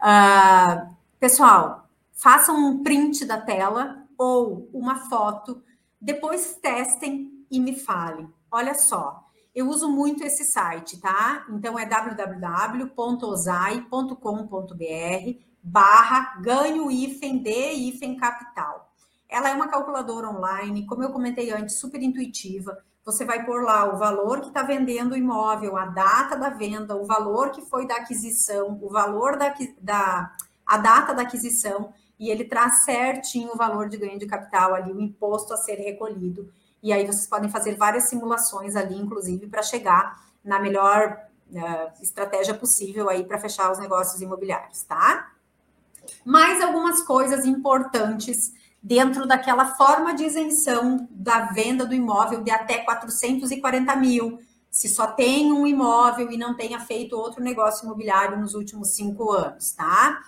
Uh, pessoal, façam um print da tela ou uma foto, depois testem e me falem. Olha só, eu uso muito esse site, tá? Então é www.osai.com.br barra ganho hífen de hífen capital. Ela é uma calculadora online, como eu comentei antes, super intuitiva você vai pôr lá o valor que está vendendo o imóvel, a data da venda, o valor que foi da aquisição, o valor da, da a data da aquisição, e ele traz certinho o valor de ganho de capital ali, o imposto a ser recolhido. e aí vocês podem fazer várias simulações ali, inclusive, para chegar na melhor uh, estratégia possível aí para fechar os negócios imobiliários, tá? Mais algumas coisas importantes dentro daquela forma de isenção da venda do imóvel de até 440 mil, se só tem um imóvel e não tenha feito outro negócio imobiliário nos últimos cinco anos, tá?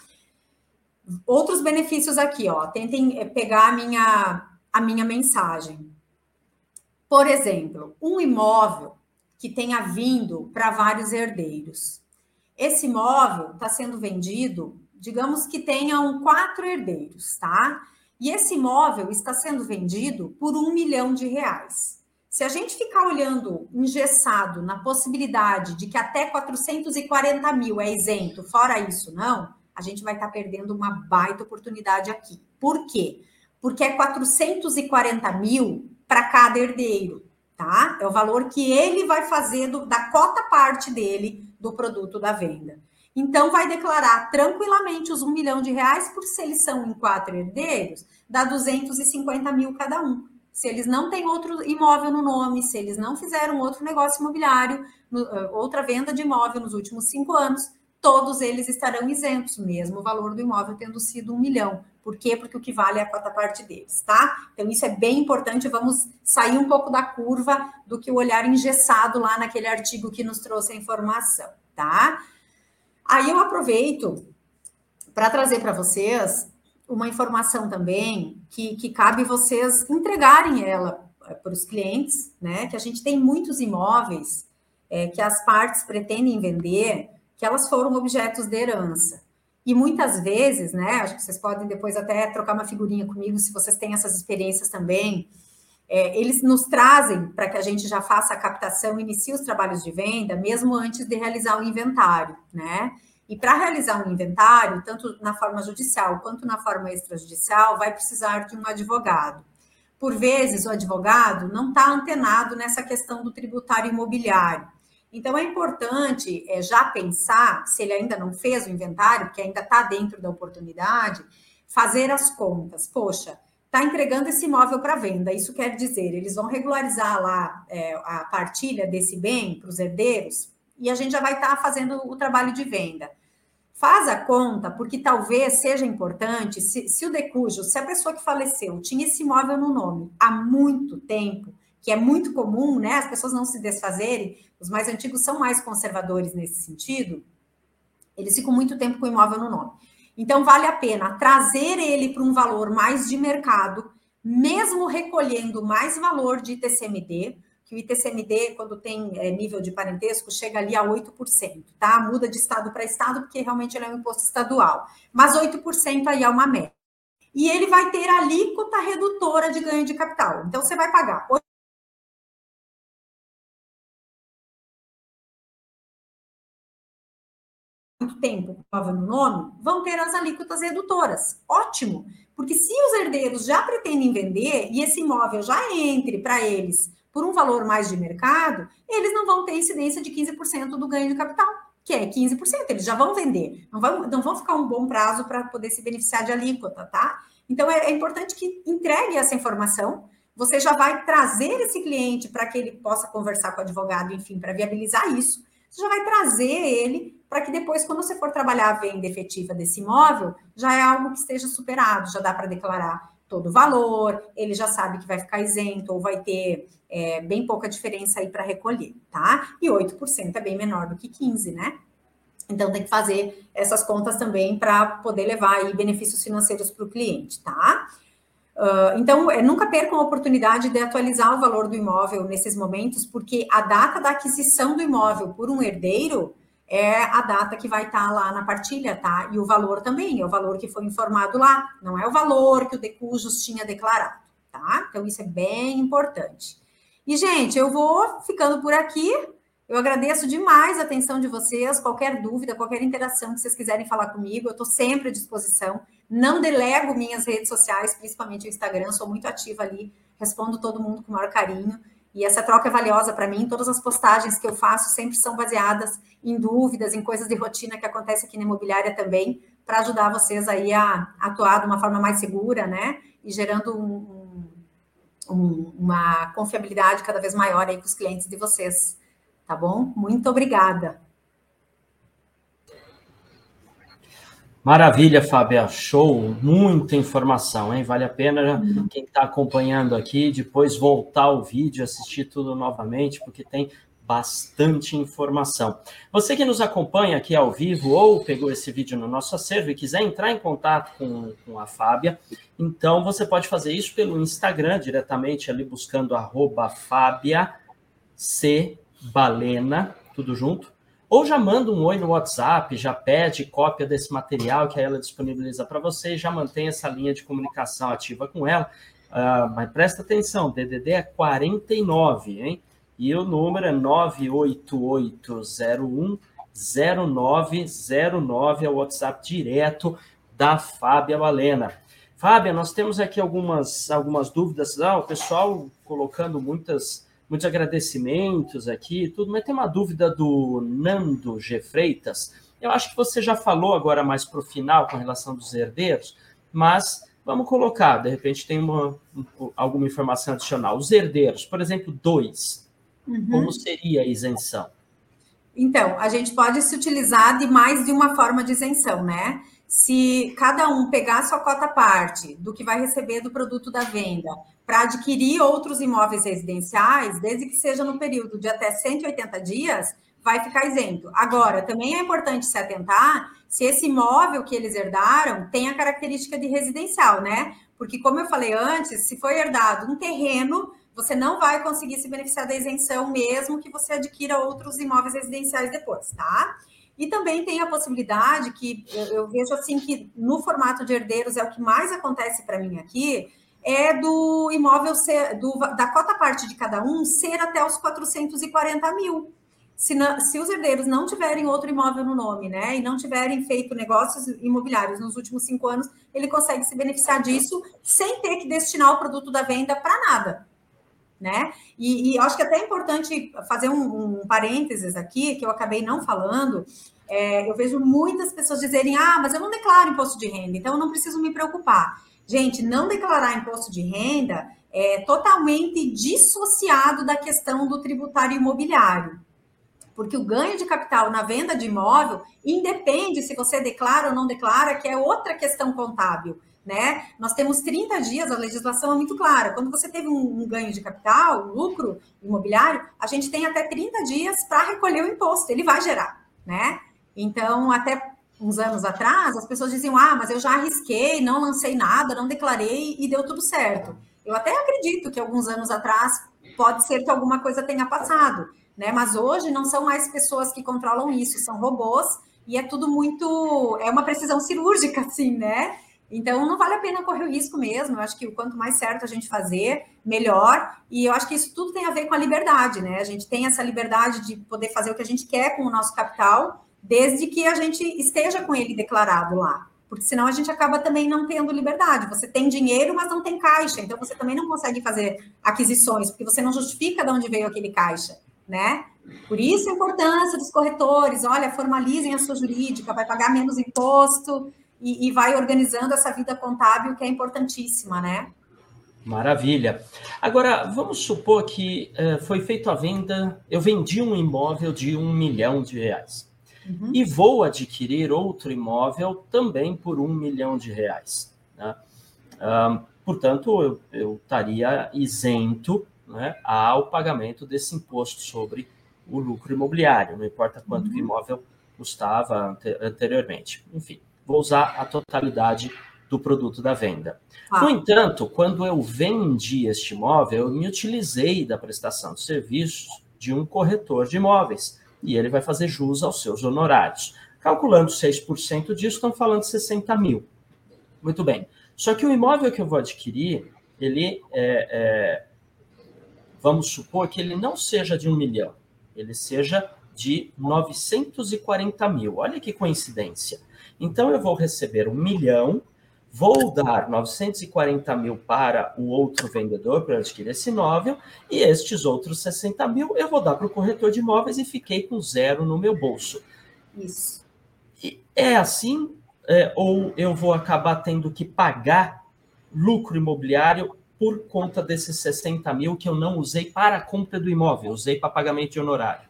Outros benefícios aqui, ó, tentem eh, pegar a minha, a minha mensagem. Por exemplo, um imóvel que tenha vindo para vários herdeiros. Esse imóvel está sendo vendido, digamos que tenham quatro herdeiros, tá? E esse imóvel está sendo vendido por um milhão de reais. Se a gente ficar olhando engessado na possibilidade de que até 440 mil é isento, fora isso não, a gente vai estar tá perdendo uma baita oportunidade aqui. Por quê? Porque é 440 mil para cada herdeiro, tá? É o valor que ele vai fazer do, da cota parte dele do produto da venda. Então, vai declarar tranquilamente os um milhão de reais, porque se eles são em quatro herdeiros, dá 250 mil cada um. Se eles não têm outro imóvel no nome, se eles não fizeram outro negócio imobiliário, outra venda de imóvel nos últimos cinco anos, todos eles estarão isentos, mesmo o valor do imóvel tendo sido um milhão. Por quê? Porque o que vale é a cota parte deles, tá? Então, isso é bem importante. Vamos sair um pouco da curva do que o olhar engessado lá naquele artigo que nos trouxe a informação, tá? Aí eu aproveito para trazer para vocês uma informação também que, que cabe vocês entregarem ela eh, para os clientes, né? Que a gente tem muitos imóveis é, que as partes pretendem vender, que elas foram objetos de herança. E muitas vezes, né? Acho que vocês podem depois até trocar uma figurinha comigo se vocês têm essas experiências também. É, eles nos trazem para que a gente já faça a captação, inicie os trabalhos de venda, mesmo antes de realizar o inventário, né? E para realizar um inventário, tanto na forma judicial quanto na forma extrajudicial, vai precisar de um advogado. Por vezes, o advogado não está antenado nessa questão do tributário imobiliário. Então, é importante é, já pensar, se ele ainda não fez o inventário, que ainda está dentro da oportunidade, fazer as contas. Poxa, está entregando esse imóvel para venda. Isso quer dizer, eles vão regularizar lá é, a partilha desse bem para os herdeiros e a gente já vai estar tá fazendo o trabalho de venda. Faz a conta, porque talvez seja importante, se, se o decujo, se a pessoa que faleceu tinha esse imóvel no nome há muito tempo, que é muito comum, né? As pessoas não se desfazerem, os mais antigos são mais conservadores nesse sentido, eles ficam muito tempo com o imóvel no nome. Então, vale a pena trazer ele para um valor mais de mercado, mesmo recolhendo mais valor de ITCMD, que o ITCMD, quando tem é, nível de parentesco, chega ali a 8%, tá? Muda de estado para estado, porque realmente ele é um imposto estadual. Mas 8% aí é uma média. E ele vai ter alíquota redutora de ganho de capital. Então, você vai pagar muito tempo prova no nome, vão ter as alíquotas redutoras. Ótimo! Porque se os herdeiros já pretendem vender e esse imóvel já entre para eles por um valor mais de mercado, eles não vão ter incidência de 15% do ganho de capital, que é 15%, eles já vão vender, não vão, não vão ficar um bom prazo para poder se beneficiar de alíquota, tá? Então é, é importante que entregue essa informação. Você já vai trazer esse cliente para que ele possa conversar com o advogado, enfim, para viabilizar isso. Você já vai trazer ele para que depois, quando você for trabalhar a venda efetiva desse imóvel, já é algo que esteja superado, já dá para declarar todo o valor, ele já sabe que vai ficar isento ou vai ter é, bem pouca diferença aí para recolher, tá? E 8% é bem menor do que 15%, né? Então tem que fazer essas contas também para poder levar aí benefícios financeiros para o cliente, tá? Uh, então, é, nunca percam a oportunidade de atualizar o valor do imóvel nesses momentos, porque a data da aquisição do imóvel por um herdeiro é a data que vai estar tá lá na partilha, tá? E o valor também, é o valor que foi informado lá, não é o valor que o Decujus tinha declarado, tá? Então, isso é bem importante. E, gente, eu vou ficando por aqui. Eu agradeço demais a atenção de vocês. Qualquer dúvida, qualquer interação que vocês quiserem falar comigo, eu estou sempre à disposição. Não delego minhas redes sociais, principalmente o Instagram, sou muito ativa ali, respondo todo mundo com o maior carinho. E essa troca é valiosa para mim. Todas as postagens que eu faço sempre são baseadas em dúvidas, em coisas de rotina que acontece aqui na imobiliária também, para ajudar vocês aí a atuar de uma forma mais segura, né? E gerando um, um, uma confiabilidade cada vez maior aí com os clientes de vocês. Tá bom? Muito obrigada. Maravilha, Fábia, show, muita informação, hein? Vale a pena quem está acompanhando aqui depois voltar ao vídeo, assistir tudo novamente, porque tem bastante informação. Você que nos acompanha aqui ao vivo ou pegou esse vídeo no nosso acervo e quiser entrar em contato com, com a Fábia, então você pode fazer isso pelo Instagram, diretamente ali buscando arroba Fábia C Balena, tudo junto ou já manda um oi no WhatsApp, já pede cópia desse material que ela disponibiliza para você e já mantém essa linha de comunicação ativa com ela. Uh, mas presta atenção, DDD é 49, hein? E o número é 98801 0909, é o WhatsApp direto da Fábia Valena. Fábia, nós temos aqui algumas, algumas dúvidas. Ah, o pessoal colocando muitas muitos agradecimentos aqui, tudo, mas tem uma dúvida do Nando G. Freitas. Eu acho que você já falou agora mais para o final com relação dos herdeiros, mas vamos colocar, de repente tem uma, alguma informação adicional. Os herdeiros, por exemplo, dois, uhum. como seria a isenção? Então, a gente pode se utilizar de mais de uma forma de isenção, né? Se cada um pegar sua cota parte do que vai receber do produto da venda, para adquirir outros imóveis residenciais, desde que seja no período de até 180 dias, vai ficar isento. Agora, também é importante se atentar se esse imóvel que eles herdaram tem a característica de residencial, né? Porque, como eu falei antes, se foi herdado um terreno, você não vai conseguir se beneficiar da isenção, mesmo que você adquira outros imóveis residenciais depois, tá? E também tem a possibilidade que eu vejo assim que no formato de herdeiros é o que mais acontece para mim aqui, é do imóvel ser, do, da cota parte de cada um ser até os 440 mil. Se, não, se os herdeiros não tiverem outro imóvel no nome, né, e não tiverem feito negócios imobiliários nos últimos cinco anos, ele consegue se beneficiar disso sem ter que destinar o produto da venda para nada, né? E, e acho que até é importante fazer um, um parênteses aqui, que eu acabei não falando, é, eu vejo muitas pessoas dizerem: ah, mas eu não declaro imposto de renda, então eu não preciso me preocupar. Gente, não declarar imposto de renda é totalmente dissociado da questão do tributário imobiliário. Porque o ganho de capital na venda de imóvel independe se você declara ou não declara, que é outra questão contábil. Né? Nós temos 30 dias, a legislação é muito clara. Quando você teve um, um ganho de capital, um lucro imobiliário, a gente tem até 30 dias para recolher o imposto, ele vai gerar, né? Então, até uns anos atrás, as pessoas diziam: ah, mas eu já arrisquei, não lancei nada, não declarei e deu tudo certo. Eu até acredito que alguns anos atrás pode ser que alguma coisa tenha passado, né? Mas hoje não são mais pessoas que controlam isso, são robôs e é tudo muito. É uma precisão cirúrgica, assim, né? Então não vale a pena correr o risco mesmo. Eu acho que o quanto mais certo a gente fazer, melhor. E eu acho que isso tudo tem a ver com a liberdade, né? A gente tem essa liberdade de poder fazer o que a gente quer com o nosso capital desde que a gente esteja com ele declarado lá. Porque senão a gente acaba também não tendo liberdade. Você tem dinheiro, mas não tem caixa. Então você também não consegue fazer aquisições, porque você não justifica de onde veio aquele caixa, né? Por isso a importância dos corretores. Olha, formalizem a sua jurídica, vai pagar menos imposto e, e vai organizando essa vida contábil que é importantíssima, né? Maravilha. Agora, vamos supor que uh, foi feita a venda, eu vendi um imóvel de um milhão de reais uhum. e vou adquirir outro imóvel também por um milhão de reais. Né? Um, portanto, eu, eu, estaria isento né, ao pagamento desse imposto sobre o lucro imobiliário, não importa quanto uhum. o imóvel custava anteriormente. Enfim, vou usar a totalidade do produto da venda. Ah. No entanto, quando eu vendi este imóvel, eu me utilizei da prestação de serviços de um corretor de imóveis e ele vai fazer jus aos seus honorários. Calculando 6% disso, estão falando 60 mil. Muito bem. Só que o imóvel que eu vou adquirir, ele é, é, vamos supor que ele não seja de um milhão, ele seja de 940 mil. Olha que coincidência. Então eu vou receber um milhão vou dar 940 mil para o outro vendedor para adquirir esse imóvel e estes outros 60 mil eu vou dar para o corretor de imóveis e fiquei com zero no meu bolso. Isso. E é assim? É, ou eu vou acabar tendo que pagar lucro imobiliário por conta desses 60 mil que eu não usei para a compra do imóvel, usei para pagamento de honorário.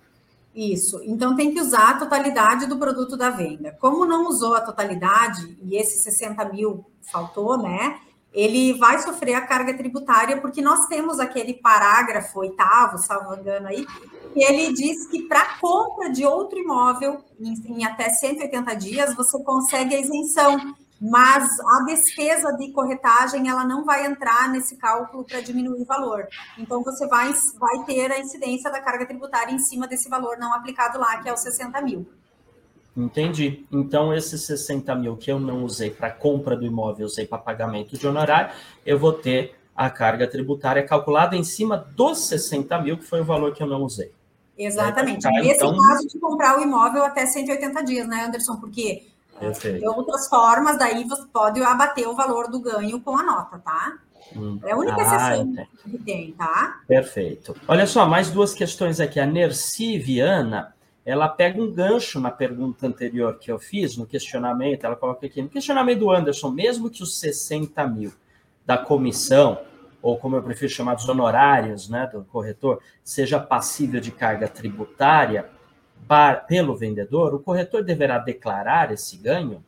Isso. Então tem que usar a totalidade do produto da venda. Como não usou a totalidade e esses 60 mil faltou, né? Ele vai sofrer a carga tributária, porque nós temos aquele parágrafo oitavo, salvo engano aí, que ele diz que para compra de outro imóvel em, em até 180 dias, você consegue a isenção mas a despesa de corretagem ela não vai entrar nesse cálculo para diminuir o valor. Então você vai, vai ter a incidência da carga tributária em cima desse valor não aplicado lá, que é os 60 mil. Entendi. Então, esses 60 mil que eu não usei para compra do imóvel, usei para pagamento de honorário, eu vou ter a carga tributária calculada em cima dos 60 mil, que foi o valor que eu não usei. Exatamente. Nesse então... caso de comprar o imóvel até 180 dias, né, Anderson? Porque Perfeito. De outras formas, daí você pode abater o valor do ganho com a nota, tá? Hum. É a única ah, exceção que tem, tá? Perfeito. Olha só, mais duas questões aqui. A Nerci Viana, ela pega um gancho na pergunta anterior que eu fiz, no questionamento, ela coloca aqui, no questionamento do Anderson, mesmo que os 60 mil da comissão, ou como eu prefiro chamar dos honorários né, do corretor, seja passível de carga tributária, para, pelo vendedor, o corretor deverá declarar esse ganho?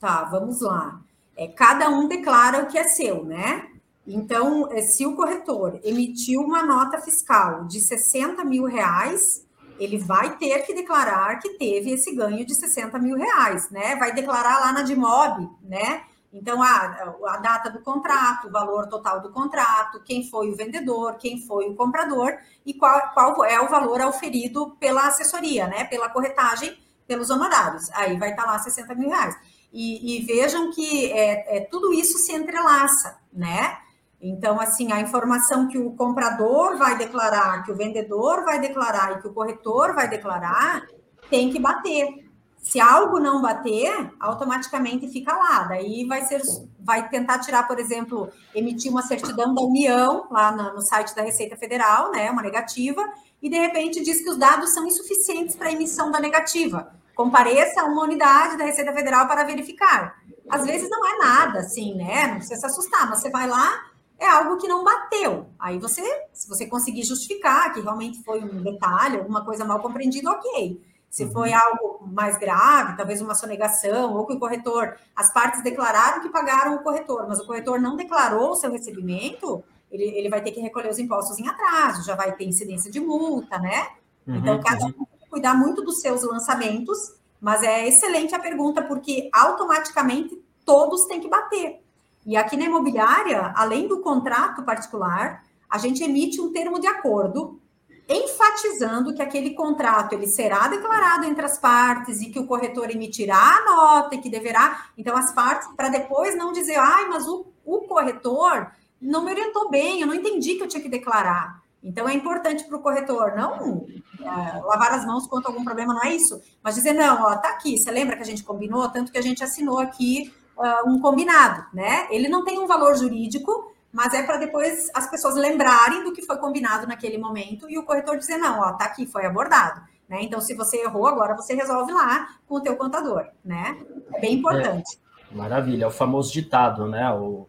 Tá, vamos lá. É, cada um declara o que é seu, né? Então, é, se o corretor emitiu uma nota fiscal de 60 mil reais, ele vai ter que declarar que teve esse ganho de 60 mil reais, né? Vai declarar lá na DIMOB, né? Então, a, a data do contrato, o valor total do contrato, quem foi o vendedor, quem foi o comprador e qual, qual é o valor auferido pela assessoria, né? Pela corretagem, pelos honorários. Aí vai estar lá 60 mil reais. E, e vejam que é, é, tudo isso se entrelaça, né? Então, assim, a informação que o comprador vai declarar, que o vendedor vai declarar e que o corretor vai declarar, tem que bater. Se algo não bater, automaticamente fica lá. Daí vai ser, vai tentar tirar, por exemplo, emitir uma certidão da União lá no site da Receita Federal, né, uma negativa, e de repente diz que os dados são insuficientes para a emissão da negativa. Compareça a uma unidade da Receita Federal para verificar. Às vezes não é nada, assim, né? Não precisa se assustar, mas você vai lá, é algo que não bateu. Aí você, se você conseguir justificar que realmente foi um detalhe, alguma coisa mal compreendida, ok. Se uhum. foi algo mais grave, talvez uma sonegação, ou que o corretor, as partes declararam que pagaram o corretor, mas o corretor não declarou o seu recebimento, ele, ele vai ter que recolher os impostos em atraso, já vai ter incidência de multa, né? Uhum, então, cada um tem que cuidar muito dos seus lançamentos, mas é excelente a pergunta, porque automaticamente todos têm que bater. E aqui na imobiliária, além do contrato particular, a gente emite um termo de acordo enfatizando que aquele contrato ele será declarado entre as partes e que o corretor emitirá a nota e que deverá. Então, as partes, para depois não dizer, ai, mas o, o corretor não me orientou bem, eu não entendi que eu tinha que declarar. Então, é importante para o corretor não é, lavar as mãos quanto algum problema, não é isso, mas dizer, não, ó, tá aqui, você lembra que a gente combinou, tanto que a gente assinou aqui uh, um combinado, né? Ele não tem um valor jurídico, mas é para depois as pessoas lembrarem do que foi combinado naquele momento e o corretor dizer, não, ó, tá aqui, foi abordado. Né? Então, se você errou, agora você resolve lá com o teu contador, né? É bem importante. É, maravilha, é o famoso ditado, né? O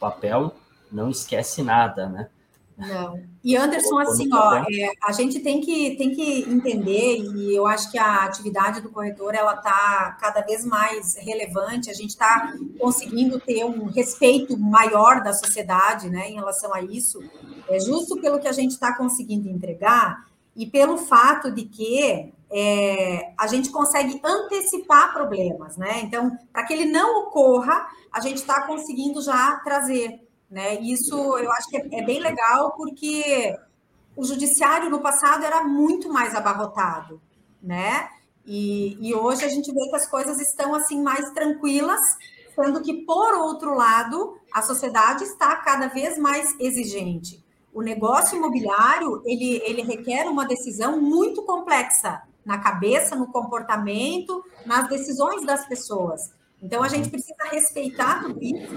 papel não esquece nada, né? Não. E Anderson, assim, ó, é, a gente tem que, tem que entender, e eu acho que a atividade do corretor ela está cada vez mais relevante, a gente está conseguindo ter um respeito maior da sociedade né, em relação a isso, é justo pelo que a gente está conseguindo entregar e pelo fato de que é, a gente consegue antecipar problemas, né? Então, para que ele não ocorra, a gente está conseguindo já trazer né? Isso eu acho que é, é bem legal, porque o judiciário no passado era muito mais abarrotado, né? E, e, hoje a gente vê que as coisas estão assim mais tranquilas, sendo que, por outro lado, a sociedade está cada vez mais exigente. O negócio imobiliário ele, ele requer uma decisão muito complexa na cabeça, no comportamento, nas decisões das pessoas. Então a gente precisa respeitar tudo isso.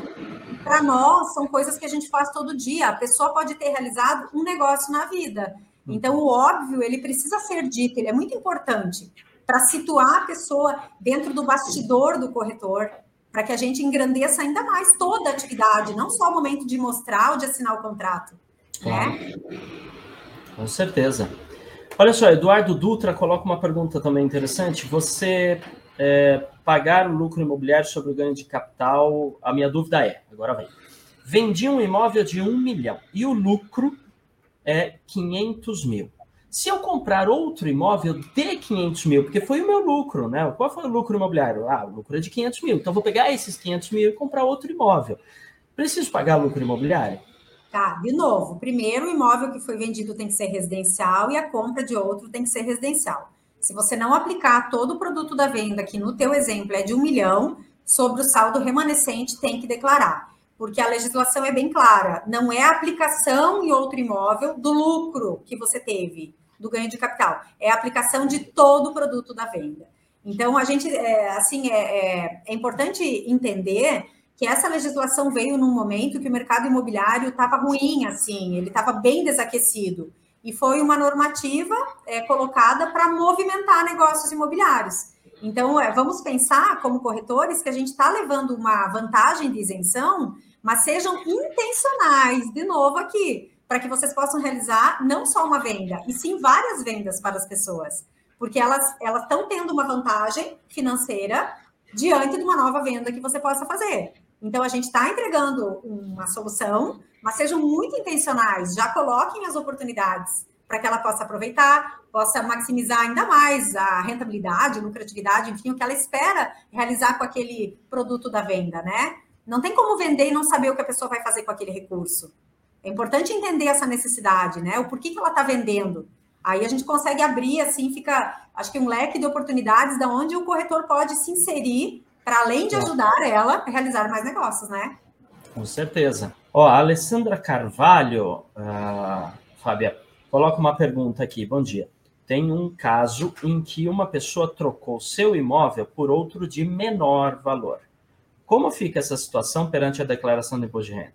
Para nós, são coisas que a gente faz todo dia. A pessoa pode ter realizado um negócio na vida. Então, o óbvio, ele precisa ser dito, ele é muito importante para situar a pessoa dentro do bastidor do corretor, para que a gente engrandeça ainda mais toda a atividade, não só o momento de mostrar ou de assinar o contrato. Claro. Né? Com certeza. Olha só, Eduardo Dutra coloca uma pergunta também interessante. Você é, pagar o lucro imobiliário sobre o ganho de capital, a minha dúvida é, agora vem. Vendi um imóvel de um milhão e o lucro é 500 mil. Se eu comprar outro imóvel de 500 mil, porque foi o meu lucro, né? Qual foi o lucro imobiliário? Ah, o lucro é de 500 mil. Então, vou pegar esses 500 mil e comprar outro imóvel. Preciso pagar lucro imobiliário? Tá, de novo. Primeiro, o imóvel que foi vendido tem que ser residencial e a compra de outro tem que ser residencial. Se você não aplicar todo o produto da venda, que no teu exemplo é de um milhão, sobre o saldo remanescente tem que declarar porque a legislação é bem clara, não é a aplicação em outro imóvel do lucro que você teve, do ganho de capital, é a aplicação de todo o produto da venda. Então, a gente, é, assim, é, é, é importante entender que essa legislação veio num momento que o mercado imobiliário estava ruim, assim, ele estava bem desaquecido. E foi uma normativa é, colocada para movimentar negócios imobiliários. Então, é, vamos pensar, como corretores, que a gente está levando uma vantagem de isenção mas sejam intencionais, de novo aqui, para que vocês possam realizar não só uma venda, e sim várias vendas para as pessoas, porque elas elas estão tendo uma vantagem financeira diante de uma nova venda que você possa fazer. Então a gente está entregando uma solução, mas sejam muito intencionais, já coloquem as oportunidades para que ela possa aproveitar, possa maximizar ainda mais a rentabilidade, lucratividade, enfim, o que ela espera realizar com aquele produto da venda, né? Não tem como vender e não saber o que a pessoa vai fazer com aquele recurso. É importante entender essa necessidade, né? O porquê que ela está vendendo. Aí a gente consegue abrir, assim, fica, acho que um leque de oportunidades da onde o corretor pode se inserir para além de ajudar ela a realizar mais negócios, né? Com certeza. Ó, a Alessandra Carvalho, uh, Fábia, coloca uma pergunta aqui. Bom dia. Tem um caso em que uma pessoa trocou seu imóvel por outro de menor valor. Como fica essa situação perante a declaração do imposto de renda?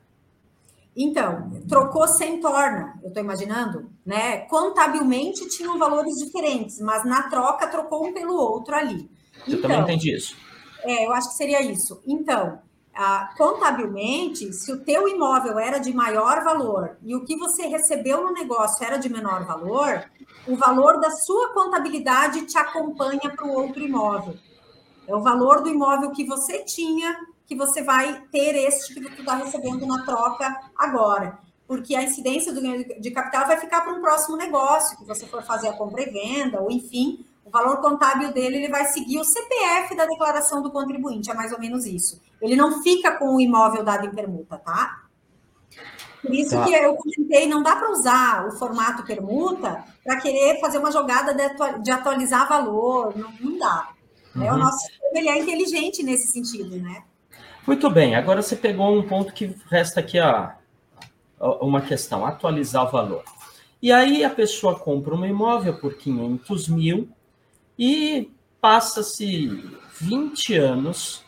Então, trocou sem torna, eu estou imaginando, né? Contabilmente tinham valores diferentes, mas na troca trocou um pelo outro ali. Eu então, também entendi isso. É, eu acho que seria isso. Então, ah, contabilmente, se o teu imóvel era de maior valor e o que você recebeu no negócio era de menor valor, o valor da sua contabilidade te acompanha para o outro imóvel. É o valor do imóvel que você tinha, que você vai ter este que tu está recebendo na troca agora. Porque a incidência do ganho de capital vai ficar para um próximo negócio, que você for fazer a compra e venda, ou enfim, o valor contábil dele ele vai seguir o CPF da declaração do contribuinte, é mais ou menos isso. Ele não fica com o imóvel dado em permuta, tá? Por isso tá. que eu comentei, não dá para usar o formato permuta para querer fazer uma jogada de atualizar valor, não, não dá. Uhum. O nosso ele é inteligente nesse sentido, né? Muito bem, agora você pegou um ponto que resta aqui a, uma questão, atualizar o valor. E aí a pessoa compra um imóvel por 500 mil e passa-se 20 anos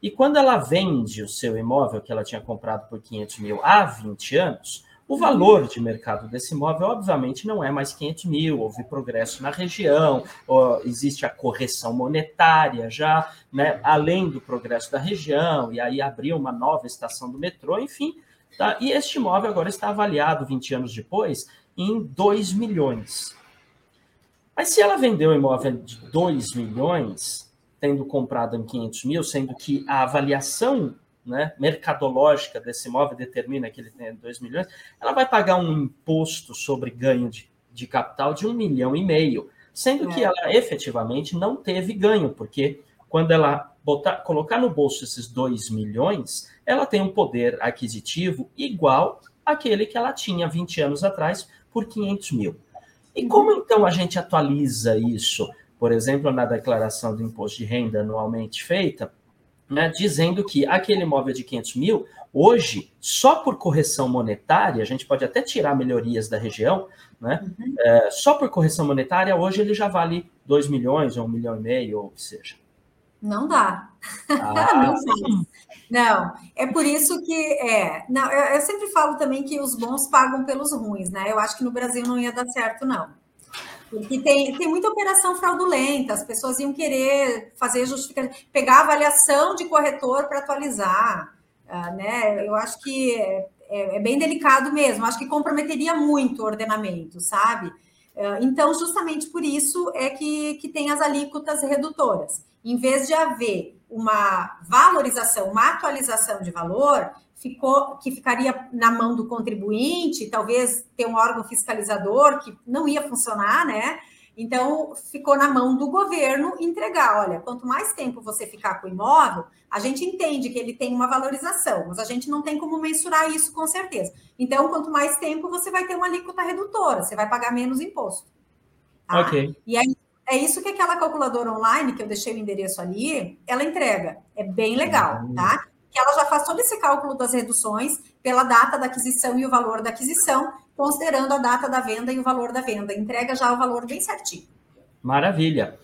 e quando ela vende o seu imóvel que ela tinha comprado por 500 mil há 20 anos, o valor de mercado desse imóvel, obviamente, não é mais 500 mil, houve progresso na região, existe a correção monetária já, né, além do progresso da região, e aí abriu uma nova estação do metrô, enfim. Tá? E este imóvel agora está avaliado, 20 anos depois, em 2 milhões. Mas se ela vendeu o imóvel de 2 milhões, tendo comprado em 500 mil, sendo que a avaliação né, mercadológica desse imóvel determina que ele tem 2 milhões, ela vai pagar um imposto sobre ganho de, de capital de um milhão e meio, sendo é. que ela efetivamente não teve ganho, porque quando ela botar, colocar no bolso esses 2 milhões, ela tem um poder aquisitivo igual àquele que ela tinha 20 anos atrás por 500 mil. E como então a gente atualiza isso? Por exemplo, na declaração do imposto de renda anualmente feita, né, dizendo que aquele imóvel de 500 mil, hoje, só por correção monetária, a gente pode até tirar melhorias da região, né, uhum. é, só por correção monetária, hoje ele já vale 2 milhões ou 1 milhão e meio, ou seja. Não dá. Ah. *laughs* não Não, é por isso que é. Não, eu, eu, sempre falo também que os bons pagam pelos ruins, né? Eu acho que no Brasil não ia dar certo, não. Porque tem, tem muita operação fraudulenta, as pessoas iam querer fazer justificação, pegar avaliação de corretor para atualizar. Uh, né? Eu acho que é, é, é, bem delicado mesmo, acho que comprometeria muito o ordenamento, sabe? Uh, então, justamente por isso é que, que tem as alíquotas redutoras. Em vez de haver uma valorização, uma atualização de valor, ficou que ficaria na mão do contribuinte, talvez ter um órgão fiscalizador que não ia funcionar, né? Então, ficou na mão do governo entregar. Olha, quanto mais tempo você ficar com o imóvel, a gente entende que ele tem uma valorização, mas a gente não tem como mensurar isso com certeza. Então, quanto mais tempo, você vai ter uma alíquota redutora, você vai pagar menos imposto. Tá? Ok. E aí, é isso que aquela calculadora online, que eu deixei o endereço ali, ela entrega. É bem legal, uhum. tá? que ela já faz todo esse cálculo das reduções pela data da aquisição e o valor da aquisição, considerando a data da venda e o valor da venda. Entrega já o valor bem certinho. Maravilha.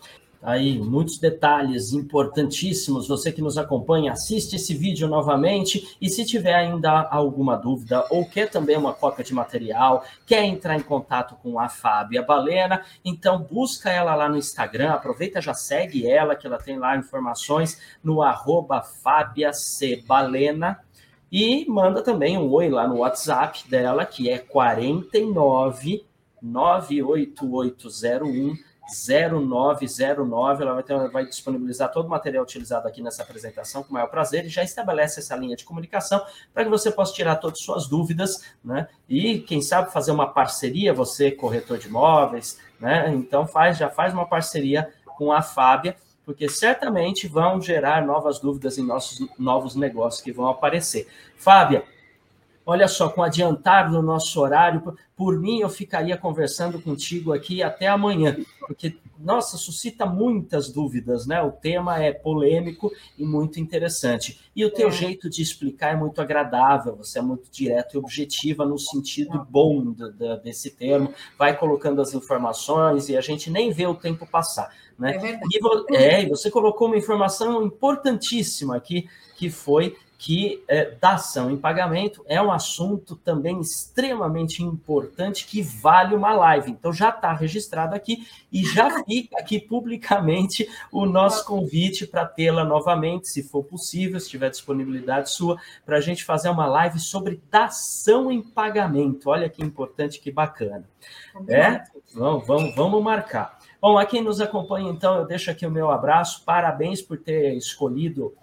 Aí, muitos detalhes importantíssimos. Você que nos acompanha, assiste esse vídeo novamente e se tiver ainda alguma dúvida ou quer também uma cópia de material, quer entrar em contato com a Fábia Balena, então busca ela lá no Instagram, aproveita, já segue ela, que ela tem lá informações no arroba Fábia C. Balena, e manda também um oi lá no WhatsApp dela, que é 49 98801 0909. Ela vai, ter, vai disponibilizar todo o material utilizado aqui nessa apresentação com o maior prazer e já estabelece essa linha de comunicação para que você possa tirar todas as suas dúvidas, né? E quem sabe fazer uma parceria, você corretor de imóveis, né? Então faz, já faz uma parceria com a Fábia, porque certamente vão gerar novas dúvidas em nossos novos negócios que vão aparecer. Fábia, Olha só, com adiantar no nosso horário, por mim eu ficaria conversando contigo aqui até amanhã, porque, nossa, suscita muitas dúvidas, né? O tema é polêmico e muito interessante. E o teu é. jeito de explicar é muito agradável, você é muito direto e objetiva no sentido é. bom do, do, desse termo, vai colocando as informações e a gente nem vê o tempo passar. Né? É verdade. E, é, e você colocou uma informação importantíssima aqui, que foi que é, dação em pagamento é um assunto também extremamente importante que vale uma live. Então já está registrado aqui e já fica aqui publicamente o nosso convite para tê-la novamente, se for possível, se tiver disponibilidade sua, para a gente fazer uma live sobre dação em pagamento. Olha que importante, que bacana. É? Vamos, vamos, vamos marcar. Bom, a quem nos acompanha, então, eu deixo aqui o meu abraço. Parabéns por ter escolhido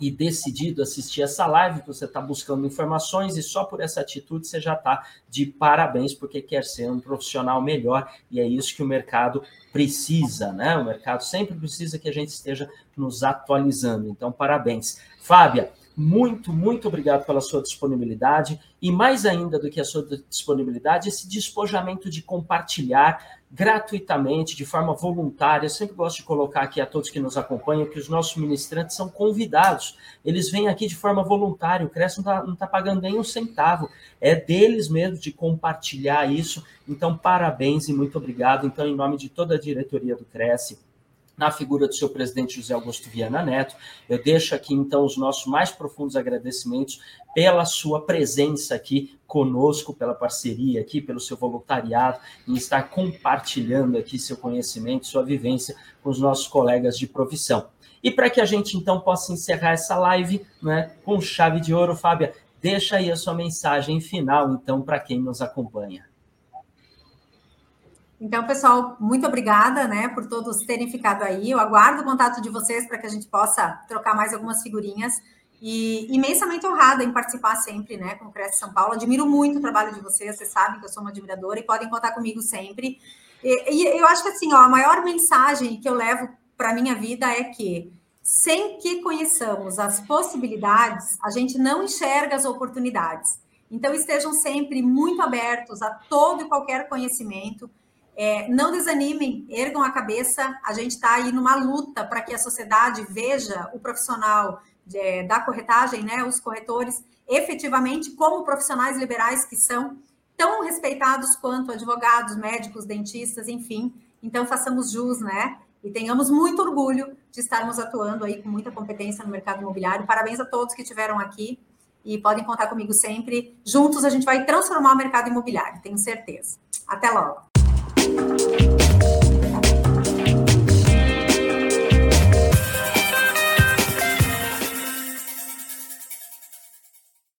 e decidido assistir essa live, você está buscando informações e só por essa atitude você já está de parabéns, porque quer ser um profissional melhor e é isso que o mercado precisa, né? O mercado sempre precisa que a gente esteja nos atualizando. Então, parabéns. Fábia, muito, muito obrigado pela sua disponibilidade e mais ainda do que a sua disponibilidade, esse despojamento de compartilhar gratuitamente, de forma voluntária. Eu sempre gosto de colocar aqui a todos que nos acompanham que os nossos ministrantes são convidados. Eles vêm aqui de forma voluntária. O Cresce não está tá pagando nem um centavo. É deles mesmo de compartilhar isso. Então, parabéns e muito obrigado. Então, em nome de toda a diretoria do Cresce, na figura do seu presidente José Augusto Viana Neto. Eu deixo aqui, então, os nossos mais profundos agradecimentos pela sua presença aqui conosco, pela parceria aqui, pelo seu voluntariado, em estar compartilhando aqui seu conhecimento, sua vivência com os nossos colegas de profissão. E para que a gente, então, possa encerrar essa live né, com chave de ouro, Fábia, deixa aí a sua mensagem final, então, para quem nos acompanha. Então, pessoal, muito obrigada, né, por todos terem ficado aí. Eu aguardo o contato de vocês para que a gente possa trocar mais algumas figurinhas. E imensamente honrada em participar sempre, né, com o Cresce São Paulo. Admiro muito o trabalho de vocês, vocês sabem que eu sou uma admiradora e podem contar comigo sempre. E, e eu acho que assim, ó, a maior mensagem que eu levo para a minha vida é que sem que conheçamos as possibilidades, a gente não enxerga as oportunidades. Então estejam sempre muito abertos a todo e qualquer conhecimento é, não desanimem, ergam a cabeça. A gente está aí numa luta para que a sociedade veja o profissional de, é, da corretagem, né, os corretores, efetivamente como profissionais liberais que são, tão respeitados quanto advogados, médicos, dentistas, enfim. Então, façamos jus, né? E tenhamos muito orgulho de estarmos atuando aí com muita competência no mercado imobiliário. Parabéns a todos que estiveram aqui e podem contar comigo sempre. Juntos a gente vai transformar o mercado imobiliário, tenho certeza. Até logo. うん。